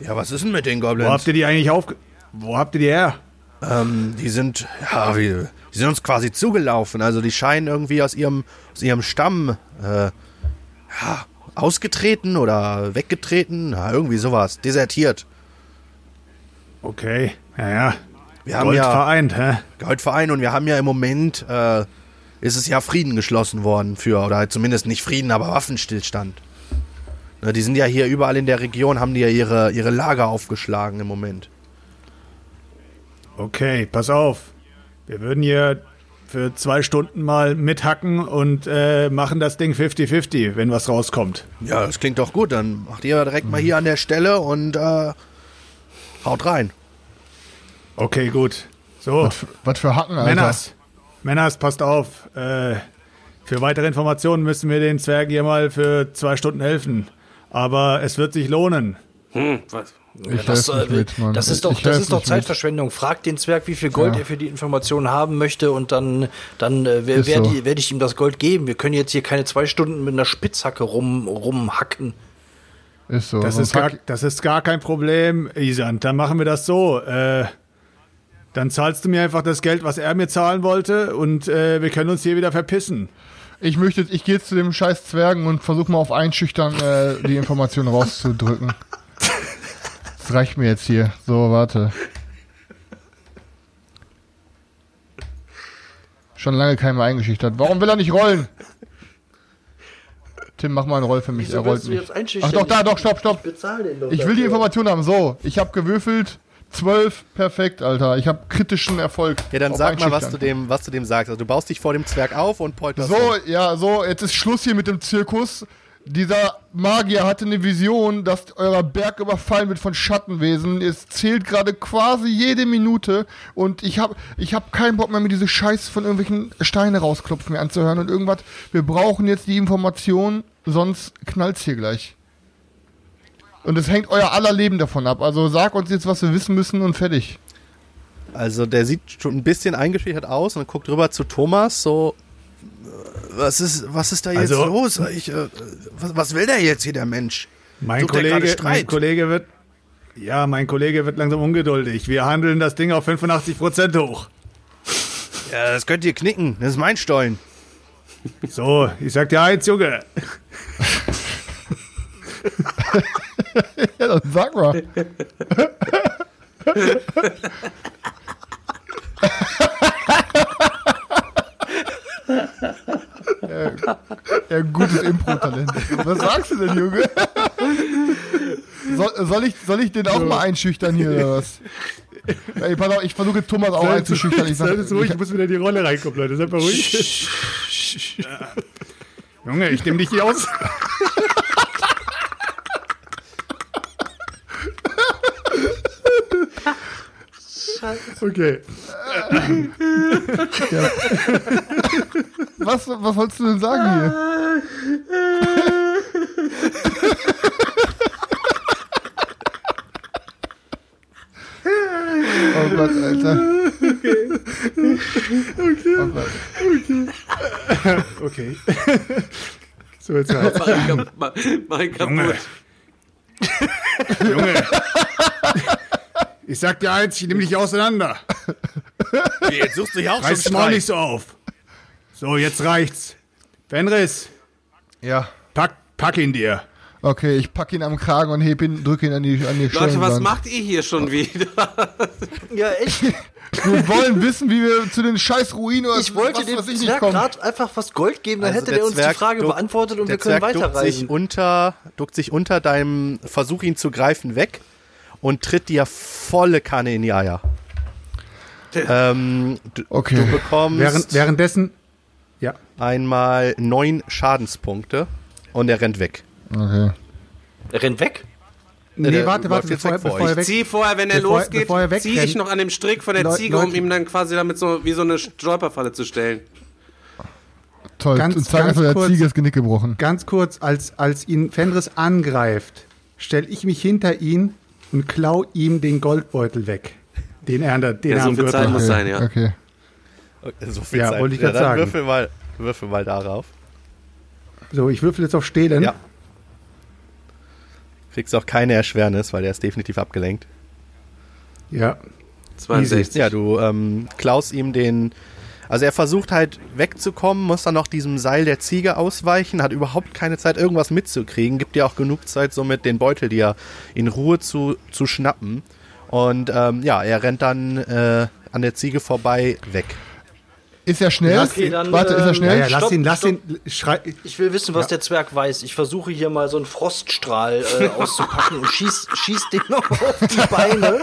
[SPEAKER 6] Ja, was ist denn mit den
[SPEAKER 2] Wo
[SPEAKER 6] Goblins?
[SPEAKER 2] habt ihr die eigentlich aufge... Wo habt ihr die her?
[SPEAKER 6] Ähm, die sind, ja, wie, die sind uns quasi zugelaufen. Also die scheinen irgendwie aus ihrem, aus ihrem Stamm, äh, ja, ausgetreten oder weggetreten. Ja, irgendwie sowas. Desertiert.
[SPEAKER 2] Okay, naja.
[SPEAKER 6] Wir haben
[SPEAKER 2] Gold
[SPEAKER 6] ja
[SPEAKER 2] vereint, hä?
[SPEAKER 6] Goldverein und wir haben ja im Moment, äh, ist es ja Frieden geschlossen worden für, oder zumindest nicht Frieden, aber Waffenstillstand. Ne, die sind ja hier überall in der Region, haben die ja ihre, ihre Lager aufgeschlagen im Moment.
[SPEAKER 2] Okay, pass auf. Wir würden hier für zwei Stunden mal mithacken und äh, machen das Ding 50-50, wenn was rauskommt.
[SPEAKER 6] Ja, das klingt doch gut. Dann macht ihr direkt mal hier an der Stelle und äh, haut rein.
[SPEAKER 2] Okay, gut. So,
[SPEAKER 1] Was, für- was für Hacken, Alter.
[SPEAKER 2] Männers. Männers, passt auf. Äh, für weitere Informationen müssen wir den Zwergen hier mal für zwei Stunden helfen. Aber es wird sich lohnen.
[SPEAKER 5] Hm, was?
[SPEAKER 1] Ich
[SPEAKER 3] das, äh,
[SPEAKER 1] mit, Mann.
[SPEAKER 3] das ist doch,
[SPEAKER 1] Ich
[SPEAKER 3] das ist doch
[SPEAKER 1] nicht mit.
[SPEAKER 3] Zeitverschwendung. Frag den Zwerg, wie viel Gold
[SPEAKER 1] Ja.
[SPEAKER 3] er für die Informationen haben möchte und dann, dann äh, werde
[SPEAKER 1] so.
[SPEAKER 3] ich, werd ich ihm das Gold geben. Wir können jetzt hier keine zwei Stunden mit einer Spitzhacke rum, rumhacken.
[SPEAKER 1] Ist so.
[SPEAKER 2] Das ist, gar, das ist gar kein Problem, Isan. Dann machen wir das so. Äh, dann zahlst du mir einfach das Geld, was er mir zahlen wollte, und äh, wir können uns hier wieder verpissen.
[SPEAKER 1] Ich möchte, ich gehe jetzt zu dem scheiß Zwergen und versuche mal auf Einschüchtern äh, die Informationen rauszudrücken. Das reicht mir jetzt hier. So, warte. Schon lange keiner mehr eingeschüchtert. Warum will er nicht rollen? Tim, mach mal einen Roll für mich. er rollt nicht. Ach doch, da, doch, stopp, stopp.
[SPEAKER 3] Bezahl den doch
[SPEAKER 1] Ich will die Information haben. So, ich habe gewürfelt. 12, perfekt, Alter. Ich habe kritischen Erfolg.
[SPEAKER 6] Ja, dann sag mal, was du, dem, was du dem sagst. Also du baust dich vor dem Zwerg auf und polterst
[SPEAKER 1] So,
[SPEAKER 6] rum.
[SPEAKER 1] ja, so, jetzt ist Schluss hier mit dem Zirkus. Dieser Magier hatte eine Vision, dass euer Berg überfallen wird von Schattenwesen. Es zählt gerade quasi jede Minute und ich habe ich hab keinen Bock mehr, mir diese Scheiß von irgendwelchen Steine rausklopfen mir anzuhören und irgendwas. Wir brauchen jetzt die Information, sonst knallt's hier gleich. Und es hängt euer aller Leben davon ab. Also sag uns jetzt, was wir wissen müssen und fertig.
[SPEAKER 6] Also der sieht schon ein bisschen eingeschüchtert aus und guckt rüber zu Thomas, so äh, was ist, was ist da jetzt
[SPEAKER 2] Also-
[SPEAKER 6] los? Ich, äh, was, was will der jetzt hier, der Mensch?
[SPEAKER 2] Mein
[SPEAKER 6] Sucht
[SPEAKER 2] Kollege,
[SPEAKER 6] Streit?
[SPEAKER 2] mein Kollege wird. Ja, mein Kollege wird langsam ungeduldig. Wir handeln das Ding auf 85% hoch.
[SPEAKER 6] Ja, das könnt ihr knicken, das ist mein Stollen.
[SPEAKER 2] So, ich sag dir eins, Junge.
[SPEAKER 1] Ja, dann sag mal. ja, ja, gutes Impro-Talent. Was sagst du denn, Junge? Soll, soll, ich, soll ich den auch mal einschüchtern hier oder was? Ey, pass auf, ich versuche Thomas auch einzuschüchtern. Ich sag,
[SPEAKER 2] Seid ruhig,
[SPEAKER 1] ich,
[SPEAKER 2] muss wieder in die Rolle reinkommen, Leute. Seid mal ruhig. Ja. Junge, ich nehme dich hier aus. Okay.
[SPEAKER 1] was, was sollst du denn sagen hier? Oh Gott, Alter. Oh Gott.
[SPEAKER 2] Okay. So, jetzt halt.
[SPEAKER 5] Mach ihn kap- mach- mach ihn
[SPEAKER 2] Junge.
[SPEAKER 5] kaputt.
[SPEAKER 2] Junge. Ich sag dir eins, ich nehme dich auseinander.
[SPEAKER 6] Jetzt suchst du ja auch
[SPEAKER 2] Reiß mal nicht so auf. So, jetzt reicht's. Fenris,
[SPEAKER 1] Ja.
[SPEAKER 2] pack, pack ihn dir.
[SPEAKER 1] Okay, ich pack ihn am Kragen und heb ihn, drück ihn an die, an die
[SPEAKER 5] Leute, was macht ihr hier schon wieder?
[SPEAKER 3] Ja, echt.
[SPEAKER 1] Wir wollen wissen, wie wir zu den scheiß Ruinen oder
[SPEAKER 3] Ich wollte
[SPEAKER 1] was,
[SPEAKER 3] dem
[SPEAKER 1] was ich nicht
[SPEAKER 3] Zwerg
[SPEAKER 1] kommen.
[SPEAKER 3] gerade einfach was Gold geben, dann
[SPEAKER 6] Also
[SPEAKER 3] hätte
[SPEAKER 6] der
[SPEAKER 3] der uns die
[SPEAKER 6] Zwerg
[SPEAKER 3] Frage
[SPEAKER 6] duckt-
[SPEAKER 3] beantwortet und
[SPEAKER 6] der
[SPEAKER 3] wir können
[SPEAKER 6] Zwerg duckt sich,
[SPEAKER 3] weiterreisen.
[SPEAKER 6] unter, duckt sich unter deinem Versuch, ihn zu greifen, weg und tritt dir volle Kanne in die Eier. Ähm, du,
[SPEAKER 1] Okay.
[SPEAKER 6] du bekommst
[SPEAKER 2] Während, währenddessen. Ja.
[SPEAKER 6] einmal neun Schadenspunkte und er rennt weg.
[SPEAKER 1] Okay.
[SPEAKER 3] Er rennt weg.
[SPEAKER 2] Nee,
[SPEAKER 6] der
[SPEAKER 2] warte,
[SPEAKER 6] läuft
[SPEAKER 2] warte,
[SPEAKER 6] jetzt
[SPEAKER 2] bevor, bevor er weg.
[SPEAKER 5] Zieh vorher, wenn er
[SPEAKER 2] Bevor-
[SPEAKER 5] losgeht,
[SPEAKER 2] bevor er
[SPEAKER 5] zieh ich noch an dem Strick von der
[SPEAKER 2] Leu-
[SPEAKER 5] Ziege, um
[SPEAKER 2] Leute.
[SPEAKER 5] ihm dann quasi damit so wie so eine Stolperfalle zu stellen.
[SPEAKER 1] Toll.
[SPEAKER 2] Ganz-
[SPEAKER 1] und zeig
[SPEAKER 2] ganz
[SPEAKER 1] einfach, der
[SPEAKER 2] kurz.
[SPEAKER 1] Ziege ist Genick gebrochen.
[SPEAKER 2] Ganz kurz, als, als ihn Fenris angreift, stelle ich mich hinter ihn und klau ihm den Goldbeutel weg. Den er, an der- den
[SPEAKER 5] Ja,
[SPEAKER 2] er
[SPEAKER 5] so
[SPEAKER 2] am
[SPEAKER 5] viel
[SPEAKER 2] Gürtel
[SPEAKER 5] Zeit muss sein, ja.
[SPEAKER 1] Okay.
[SPEAKER 6] So viel
[SPEAKER 2] Ja,
[SPEAKER 6] Zeit.
[SPEAKER 2] wollte ich
[SPEAKER 6] ja, dann
[SPEAKER 2] sagen.
[SPEAKER 6] Würfel mal, würfel mal darauf.
[SPEAKER 2] So, ich würfel jetzt auf Stehlen.
[SPEAKER 6] Ja. Kriegst auch keine Erschwernis, weil der ist definitiv abgelenkt.
[SPEAKER 2] ja.
[SPEAKER 5] 62.
[SPEAKER 6] Ja, du ähm, klaust ihm den. Also er versucht halt wegzukommen, muss dann noch diesem Seil der Ziege ausweichen, hat überhaupt keine Zeit, irgendwas mitzukriegen, gibt dir auch genug Zeit, somit den Beutel dir in Ruhe zu, zu schnappen. Und ähm, ja, er rennt dann äh, an der Ziege vorbei weg.
[SPEAKER 1] Ist er schnell?
[SPEAKER 3] Okay, dann,
[SPEAKER 1] Warte, ist er
[SPEAKER 3] ähm,
[SPEAKER 1] schnell?
[SPEAKER 2] Ja, ja, lass
[SPEAKER 3] Stopp,
[SPEAKER 2] ihn, lass
[SPEAKER 3] stopp.
[SPEAKER 2] ihn. Schrei,
[SPEAKER 3] Ich will wissen, was
[SPEAKER 2] Ja.
[SPEAKER 3] der Zwerg weiß. Ich versuche hier mal so einen Froststrahl äh, auszupacken und schieß, schieß den noch auf die Beine,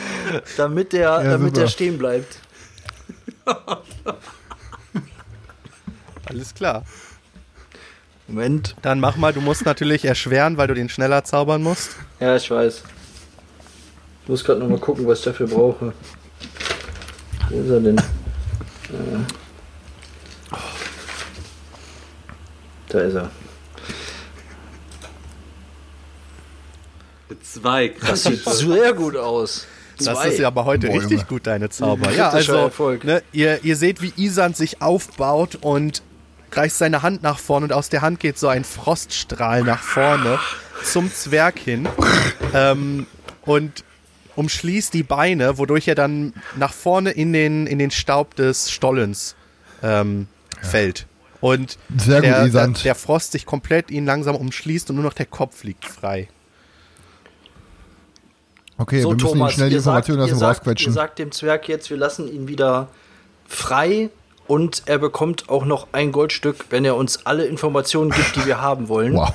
[SPEAKER 3] damit der, damit
[SPEAKER 1] super.
[SPEAKER 3] der stehen bleibt.
[SPEAKER 6] Alles klar.
[SPEAKER 3] Moment.
[SPEAKER 6] Dann mach mal, du musst natürlich erschweren, weil du den schneller zaubern musst.
[SPEAKER 3] Ja, ich weiß. Ich muss gerade noch mal gucken, was ich dafür brauche. Wo ist er denn? Äh. Da ist er.
[SPEAKER 5] Mit zwei, krass.
[SPEAKER 3] Das sieht sehr gut aus.
[SPEAKER 6] Das ist ja aber heute
[SPEAKER 1] Boah,
[SPEAKER 6] richtig
[SPEAKER 1] Junge.
[SPEAKER 6] gut, deine Zauber. Ja, also,
[SPEAKER 3] Erfolg.
[SPEAKER 6] ne, ihr, ihr seht, wie Isan sich aufbaut und reißt seine Hand nach vorne und aus der Hand geht so ein Froststrahl nach vorne zum Zwerg hin ähm, und umschließt die Beine, wodurch er dann nach vorne in den, in den Staub des Stollens ähm, fällt. Und
[SPEAKER 1] Sehr gut,
[SPEAKER 6] der, der,
[SPEAKER 1] Isand.
[SPEAKER 6] der Frost sich komplett ihn langsam umschließt und nur noch der Kopf liegt frei.
[SPEAKER 1] Okay,
[SPEAKER 3] so,
[SPEAKER 1] wir müssen
[SPEAKER 3] Thomas,
[SPEAKER 1] ihm schnell die
[SPEAKER 3] ihr sagt,
[SPEAKER 1] Informationen aus
[SPEAKER 3] ihr,
[SPEAKER 1] dem
[SPEAKER 3] sagt, ihr
[SPEAKER 1] rausquetschen.
[SPEAKER 3] sagt dem Zwerg jetzt, wir lassen ihn wieder frei und er bekommt auch noch ein Goldstück, wenn er uns alle Informationen gibt, die wir haben wollen.
[SPEAKER 1] Wow.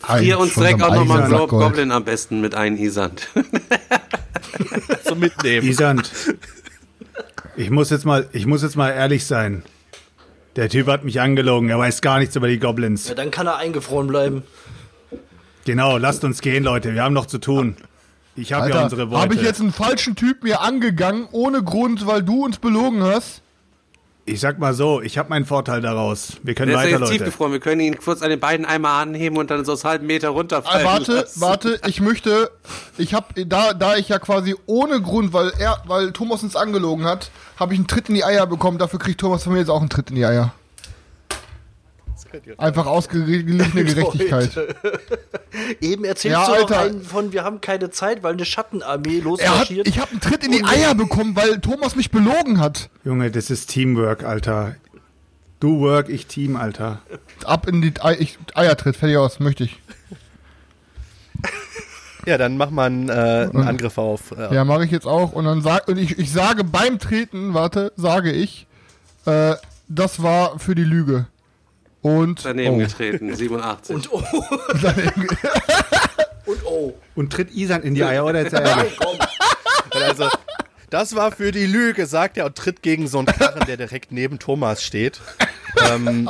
[SPEAKER 5] Frier uns direkt
[SPEAKER 1] so
[SPEAKER 5] auch
[SPEAKER 1] einem
[SPEAKER 5] nochmal einen Glob. Goblin am besten mit ein, Isand.
[SPEAKER 6] Zum Mitnehmen.
[SPEAKER 2] Isand, ich muss jetzt mal, ich muss jetzt mal ehrlich sein. Der Typ hat mich angelogen. Er weiß gar nichts über die Goblins.
[SPEAKER 3] Ja, dann kann er eingefroren bleiben.
[SPEAKER 2] Genau, lasst uns gehen, Leute. Wir haben noch zu tun. Ich habe ja unsere Worte.
[SPEAKER 1] habe ich jetzt einen falschen Typ mir angegangen, ohne Grund, weil du uns belogen hast?
[SPEAKER 2] Ich sag mal so, ich habe meinen Vorteil daraus. Wir können
[SPEAKER 5] Der ist ja
[SPEAKER 2] weiter,
[SPEAKER 5] jetzt
[SPEAKER 2] Leute.
[SPEAKER 5] tiefgefroren. Wir können ihn kurz an den beiden einmal anheben und dann so aus halben Meter
[SPEAKER 1] Ah,
[SPEAKER 5] runterfallen
[SPEAKER 1] warte,
[SPEAKER 5] lassen.
[SPEAKER 1] warte, ich möchte, ich habe da, da ich ja quasi ohne Grund, weil er, weil Thomas uns angelogen hat, habe ich einen Tritt in die Eier bekommen. Dafür kriegt Thomas von mir jetzt auch einen Tritt in die Eier. Einfach ausgeglichene Gerechtigkeit.
[SPEAKER 3] Eben erzählst
[SPEAKER 1] Ja,
[SPEAKER 3] du noch
[SPEAKER 1] Alter.
[SPEAKER 3] einen von, wir haben keine Zeit, weil eine Schattenarmee
[SPEAKER 1] Er hat,
[SPEAKER 3] losmarschiert.
[SPEAKER 1] ich habe einen Tritt in die Eier bekommen, weil Thomas mich belogen hat.
[SPEAKER 2] Junge, das ist Teamwork, Alter. Du work, ich Team, Alter.
[SPEAKER 1] Ab in die Ei, ich, Eiertritt, fertig aus, möchte ich.
[SPEAKER 6] Ja, dann mach mal einen, äh, einen Angriff auf. Äh,
[SPEAKER 1] Ja, mache ich jetzt auch. Und dann sag, und ich, ich sage beim Treten, warte, sage ich, äh, das war für die Lüge. Und
[SPEAKER 5] Daneben
[SPEAKER 1] oh.
[SPEAKER 5] getreten, 87.
[SPEAKER 3] und oh, und oh.
[SPEAKER 2] Und tritt Isan in die Eier, oder? Jetzt ehrlich?
[SPEAKER 6] Also, das war für die Lüge, sagt er und tritt gegen so einen Karren, der direkt neben Thomas steht. Ähm,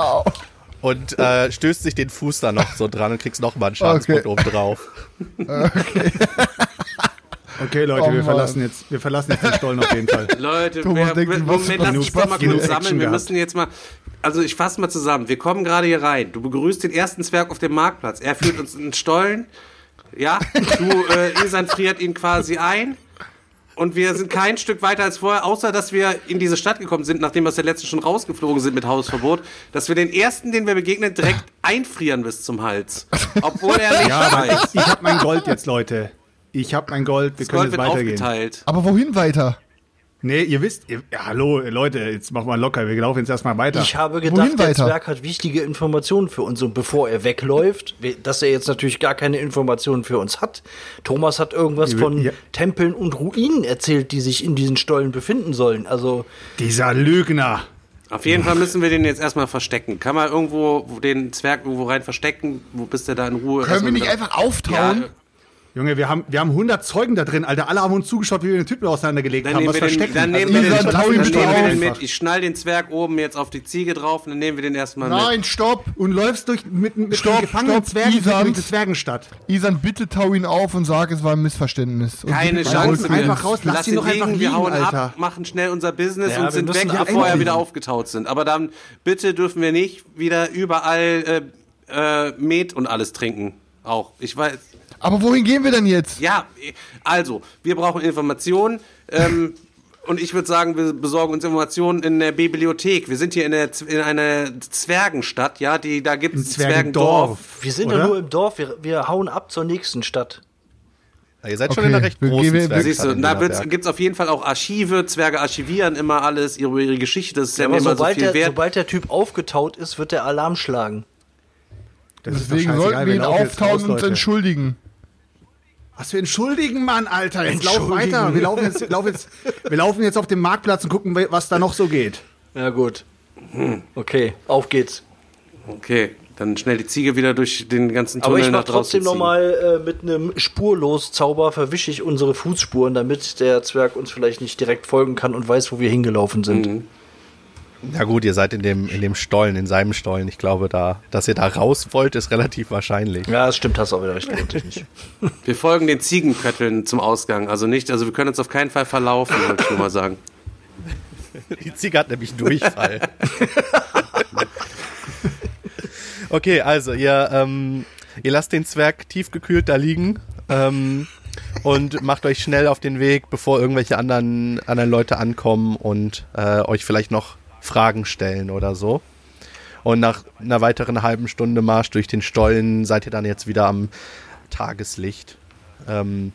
[SPEAKER 6] und äh, stößt sich den Fuß da noch so dran und kriegst noch mal einen Schadenspunkt
[SPEAKER 1] Okay.
[SPEAKER 6] oben drauf.
[SPEAKER 2] Okay, Leute,
[SPEAKER 1] Oh,
[SPEAKER 2] wir verlassen jetzt, wir verlassen jetzt den Stollen auf jeden Fall.
[SPEAKER 5] Leute,
[SPEAKER 1] Thomas
[SPEAKER 5] wir,
[SPEAKER 1] denkt,
[SPEAKER 5] Moment, lass uns doch mal kurz sammeln. Wir müssen jetzt mal, also ich fasse mal zusammen. Wir kommen gerade hier rein. Du begrüßt den ersten Zwerg auf dem Marktplatz. Er führt uns in den Stollen. Ja, du, äh, Isan friert ihn quasi ein. Und wir sind kein Stück weiter als vorher, außer dass wir in diese Stadt gekommen sind, nachdem wir aus der letzten schon rausgeflogen sind mit Hausverbot, dass wir den ersten, den wir begegnen, direkt einfrieren bis zum Hals. Obwohl er nicht
[SPEAKER 2] Ja,
[SPEAKER 5] weiß.
[SPEAKER 2] ich, ich habe mein Gold jetzt, Leute. Ich habe mein Gold. Wir
[SPEAKER 5] Das
[SPEAKER 2] können
[SPEAKER 5] Gold
[SPEAKER 2] jetzt
[SPEAKER 5] wird
[SPEAKER 2] weitergehen.
[SPEAKER 5] aufgeteilt.
[SPEAKER 1] Aber wohin weiter?
[SPEAKER 2] Nee, ihr wisst, ihr, ja, hallo, Leute, jetzt machen wir locker. Wir laufen jetzt erstmal weiter.
[SPEAKER 3] Ich habe
[SPEAKER 1] Wohin
[SPEAKER 3] gedacht, der
[SPEAKER 1] weiter?
[SPEAKER 3] Zwerg hat wichtige Informationen für uns und bevor er wegläuft, we- dass er jetzt natürlich gar keine Informationen für uns hat. Thomas hat irgendwas
[SPEAKER 2] Ja,
[SPEAKER 3] von
[SPEAKER 2] ja.
[SPEAKER 3] Tempeln und Ruinen erzählt, die sich in diesen Stollen befinden sollen. Also
[SPEAKER 2] Dieser Lügner.
[SPEAKER 5] Auf jeden Fall müssen wir den jetzt erstmal verstecken. Kann man irgendwo wo den Zwerg irgendwo rein verstecken, wo bis der da in Ruhe
[SPEAKER 1] Können wir nicht einfach auftauen?
[SPEAKER 5] Ja,
[SPEAKER 2] Junge, wir haben, wir haben 100 Zeugen da drin, Alter. Alle haben uns zugeschaut, wie wir den Typen auseinandergelegt
[SPEAKER 5] dann
[SPEAKER 2] haben.
[SPEAKER 5] nehmen
[SPEAKER 2] Was
[SPEAKER 5] wir den, dann nehmen
[SPEAKER 2] Also,
[SPEAKER 5] wir den, dann nehmen
[SPEAKER 1] schnell
[SPEAKER 5] wir den mit. Ich schnall den Zwerg oben jetzt auf die Ziege drauf und dann nehmen wir den erstmal mit.
[SPEAKER 1] Nein, stopp!
[SPEAKER 2] und läufst durch, mit, mit
[SPEAKER 1] Stopp,
[SPEAKER 2] den gefangenen
[SPEAKER 1] stopp,
[SPEAKER 2] Zwergen
[SPEAKER 1] Isan.
[SPEAKER 2] durch die Zwergenstadt.
[SPEAKER 1] Isan, bitte tau ihn auf und sag, es war ein Missverständnis. Und
[SPEAKER 5] Keine Chance.
[SPEAKER 1] Für
[SPEAKER 2] einfach raus, lass ihn
[SPEAKER 5] ihn
[SPEAKER 2] doch einfach
[SPEAKER 5] liegen, wir
[SPEAKER 2] liegen,
[SPEAKER 5] hauen
[SPEAKER 2] Alter.
[SPEAKER 5] ab, machen schnell unser Business
[SPEAKER 3] Ja,
[SPEAKER 5] und sind weg, bevor er wieder aufgetaut sind. Aber dann bitte dürfen wir nicht wieder überall äh, äh, Met und alles trinken. Auch. Ich weiß.
[SPEAKER 1] Aber wohin gehen wir denn jetzt?
[SPEAKER 5] Ja, also, wir brauchen Informationen. Ähm, und ich würde sagen, wir besorgen uns Informationen in der Bibliothek. Wir sind hier in, der, in einer Zwergenstadt, ja, die, da gibt es Zwergendorf.
[SPEAKER 3] wir sind
[SPEAKER 2] Oder?
[SPEAKER 3] ja nur im Dorf, wir, wir hauen ab zur nächsten Stadt.
[SPEAKER 6] Ja, ihr seid schon
[SPEAKER 1] Okay,
[SPEAKER 6] in einer recht großen Zwergstadt
[SPEAKER 5] Siehst du, da gibt es auf jeden Fall auch Archive. Zwerge archivieren immer alles, ihre, ihre Geschichte. Das ist ja,
[SPEAKER 3] Aber
[SPEAKER 5] immer so
[SPEAKER 3] sobald,
[SPEAKER 5] viel
[SPEAKER 3] der,
[SPEAKER 5] wert.
[SPEAKER 3] sobald der Typ aufgetaut ist, wird der Alarm schlagen.
[SPEAKER 2] Das
[SPEAKER 1] Deswegen sollten wir ihn auftauen und uns
[SPEAKER 2] Leute.
[SPEAKER 1] entschuldigen.
[SPEAKER 2] Was für entschuldigen, Mann, Alter. Jetzt lauf
[SPEAKER 3] Entschuldigen.
[SPEAKER 2] weiter. Wir laufen, jetzt, laufen jetzt, wir laufen jetzt auf dem Marktplatz und gucken, was da noch so geht.
[SPEAKER 3] Ja gut. Okay, auf geht's.
[SPEAKER 5] Okay, dann schnell die Ziege wieder durch den ganzen
[SPEAKER 3] Aber
[SPEAKER 5] Tunnel
[SPEAKER 3] ich
[SPEAKER 5] nach
[SPEAKER 3] trotzdem nochmal äh, mit einem Spurlos-Zauber verwische ich unsere Fußspuren, damit der Zwerg uns vielleicht nicht direkt folgen kann und weiß, wo wir hingelaufen sind.
[SPEAKER 6] Na gut, ihr seid in dem, in dem Stollen, in seinem Stollen. Ich glaube, da, dass ihr da raus wollt, ist relativ wahrscheinlich.
[SPEAKER 3] Ja, das stimmt, hast du auch wieder recht.
[SPEAKER 5] Wir folgen den Ziegenkötteln zum Ausgang. Also nicht, also wir können uns auf keinen Fall verlaufen, wollte ich nur mal sagen.
[SPEAKER 6] Die Ziege hat nämlich Durchfall. okay, also ihr, ähm, ihr lasst den Zwerg tiefgekühlt da liegen ähm, und macht euch schnell auf den Weg, bevor irgendwelche anderen, anderen Leute ankommen und äh, euch vielleicht noch Fragen stellen oder so. Und nach einer weiteren halben Stunde Marsch durch den Stollen seid ihr dann jetzt wieder am Tageslicht, ähm,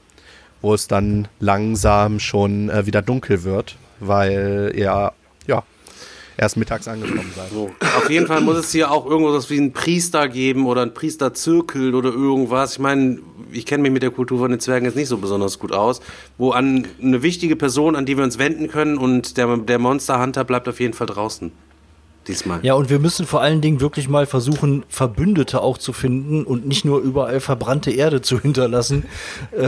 [SPEAKER 6] wo es dann langsam schon äh, wieder dunkel wird, weil ihr ja erst mittags angekommen sein.
[SPEAKER 5] So. Auf jeden Fall muss es hier auch irgendwas wie einen Priester geben oder einen Priesterzirkel oder irgendwas. Ich meine, ich kenne mich mit der Kultur von den Zwergen jetzt nicht so besonders gut aus. Wo an eine wichtige Person, an die wir uns wenden können und der, der Monster Hunter bleibt auf jeden Fall draußen. Diesmal.
[SPEAKER 3] Ja, und wir müssen vor allen Dingen wirklich mal versuchen, Verbündete auch zu finden und nicht nur überall verbrannte Erde zu hinterlassen.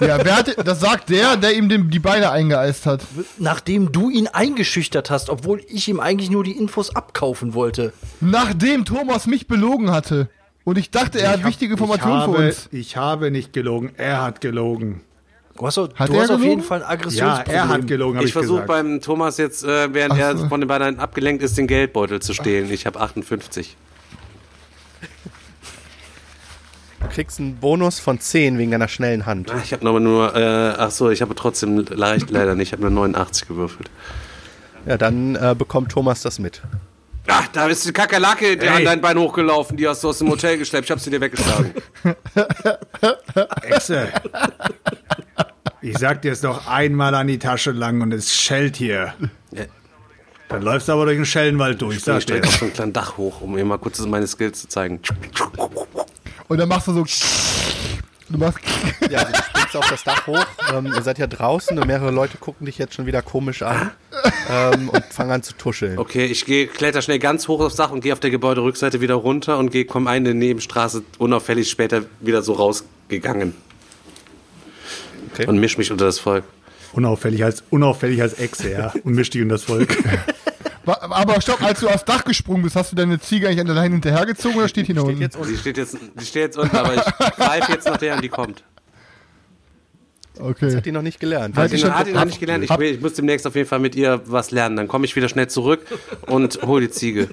[SPEAKER 1] Ja, wer hat, das sagt der, der ihm den, die Beine eingeeist hat.
[SPEAKER 3] Nachdem du ihn eingeschüchtert hast, obwohl ich ihm eigentlich nur die Infos abkaufen wollte.
[SPEAKER 1] Nachdem Thomas mich belogen hatte. Und ich dachte, er hat
[SPEAKER 2] Ich hab-
[SPEAKER 1] wichtige Informationen
[SPEAKER 2] habe,
[SPEAKER 1] für uns.
[SPEAKER 2] Ich habe nicht gelogen, er hat gelogen.
[SPEAKER 3] Du hast,
[SPEAKER 1] Hat
[SPEAKER 3] du
[SPEAKER 1] er
[SPEAKER 3] hast auf
[SPEAKER 1] gelogen?
[SPEAKER 3] jeden Fall ein
[SPEAKER 2] Ja,
[SPEAKER 3] Aggressionsproblem.
[SPEAKER 2] er hat gelogen,
[SPEAKER 5] Ich
[SPEAKER 2] ich,
[SPEAKER 5] versuche beim Thomas jetzt, äh, während
[SPEAKER 1] Ach
[SPEAKER 5] er
[SPEAKER 1] so.
[SPEAKER 5] von den beiden abgelenkt ist, den Geldbeutel zu stehlen. Ich habe 58.
[SPEAKER 6] Du kriegst einen Bonus von 10 wegen deiner schnellen Hand.
[SPEAKER 5] Ah, Ich habe aber nur, äh, ach so, ich habe trotzdem leicht leider nicht. Ich habe nur 89 gewürfelt.
[SPEAKER 6] Ja, dann äh, bekommt Thomas das mit.
[SPEAKER 5] Ach, da ist die Kakerlake die
[SPEAKER 2] Ey.
[SPEAKER 5] an dein Bein hochgelaufen. Die hast du aus dem Hotel geschleppt. Ich habe sie dir weggeschlagen.
[SPEAKER 2] Echse. Ich sag dir es noch einmal an die Tasche lang und es schellt hier.
[SPEAKER 5] Ja.
[SPEAKER 2] Dann läufst du aber durch den Schellenwald durch,
[SPEAKER 5] Ich stehe
[SPEAKER 2] dir.
[SPEAKER 5] auf so einem kleinen Dach hoch, um mir mal kurz meine Skills zu zeigen.
[SPEAKER 1] Und dann machst du so. Du machst.
[SPEAKER 6] Ja, also du springst auf das Dach hoch. Ähm, ihr seid ja draußen und mehrere Leute gucken dich jetzt schon wieder komisch an ähm, und fangen an zu tuscheln.
[SPEAKER 5] Okay, ich gehe, kletter schnell ganz hoch aufs Dach und gehe auf der Gebäuderückseite wieder runter und gehe, komme eine Nebenstraße unauffällig später wieder so rausgegangen.
[SPEAKER 6] Okay.
[SPEAKER 5] Und misch mich unter das Volk.
[SPEAKER 2] Unauffällig als, unauffällig als Echse, ja. Und misch dich in das Volk.
[SPEAKER 1] Aber stopp, als du aufs Dach gesprungen bist, hast du deine Ziege eigentlich an der Leine hinterhergezogen oder steht die noch
[SPEAKER 6] Steht
[SPEAKER 1] unten?
[SPEAKER 6] jetzt unten.
[SPEAKER 5] Die steht jetzt, die steht jetzt unten, aber ich greife jetzt nach der und die kommt.
[SPEAKER 1] Okay.
[SPEAKER 6] Hat die noch nicht gelernt.
[SPEAKER 1] Halt
[SPEAKER 5] Die
[SPEAKER 1] schon-
[SPEAKER 5] hat ihn noch nicht gelernt. Ich, ich muss demnächst auf jeden Fall mit ihr was lernen. Dann komme ich wieder schnell zurück und hol die Ziege.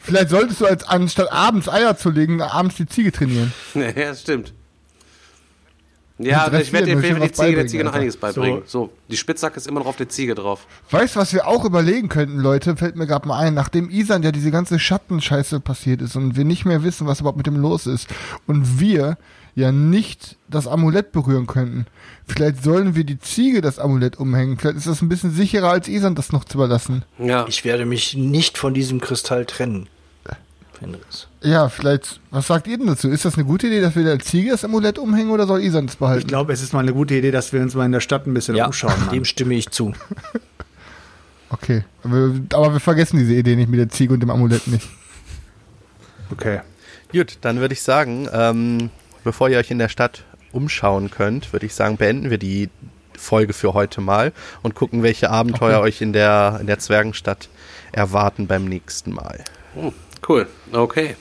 [SPEAKER 1] Vielleicht solltest du als anstatt abends Eier zu legen, abends die Ziege trainieren.
[SPEAKER 5] Ja, das stimmt. Ja, ich werde dir Fall die Ziege, der Ziege noch einiges beibringen. So. die Spitzhacke ist immer noch auf der Ziege drauf.
[SPEAKER 1] Weißt du, was wir auch überlegen könnten, Leute? Fällt mir gerade mal ein, nachdem Isan ja diese ganze Schattenscheiße passiert ist und wir nicht mehr wissen, was überhaupt mit dem los ist und wir ja nicht das Amulett berühren könnten. Vielleicht sollen wir die Ziege das Amulett umhängen. Vielleicht ist das ein bisschen sicherer, als Isan das noch zu überlassen.
[SPEAKER 5] Ja.
[SPEAKER 3] Ich werde mich nicht von diesem Kristall trennen. Fenris.
[SPEAKER 1] Ja, vielleicht, was sagt ihr denn dazu? Ist das eine gute Idee, dass wir der Ziege das Amulett umhängen oder soll Isan es
[SPEAKER 2] Ich
[SPEAKER 1] behalten?
[SPEAKER 2] glaube, es ist mal eine gute Idee, dass wir uns mal in der Stadt ein bisschen
[SPEAKER 3] Ja,
[SPEAKER 2] umschauen. Mann.
[SPEAKER 3] dem stimme ich zu.
[SPEAKER 1] Okay, aber, aber wir vergessen diese Idee nicht mit der Ziege und dem Amulett nicht.
[SPEAKER 2] Okay.
[SPEAKER 6] Gut, dann würde ich sagen, ähm, bevor ihr euch in der Stadt umschauen könnt, würde ich sagen, beenden wir die Folge für heute mal und gucken, welche Abenteuer euch in der, in der Zwergenstadt erwarten beim nächsten Mal.
[SPEAKER 5] Hm, cool. Okay.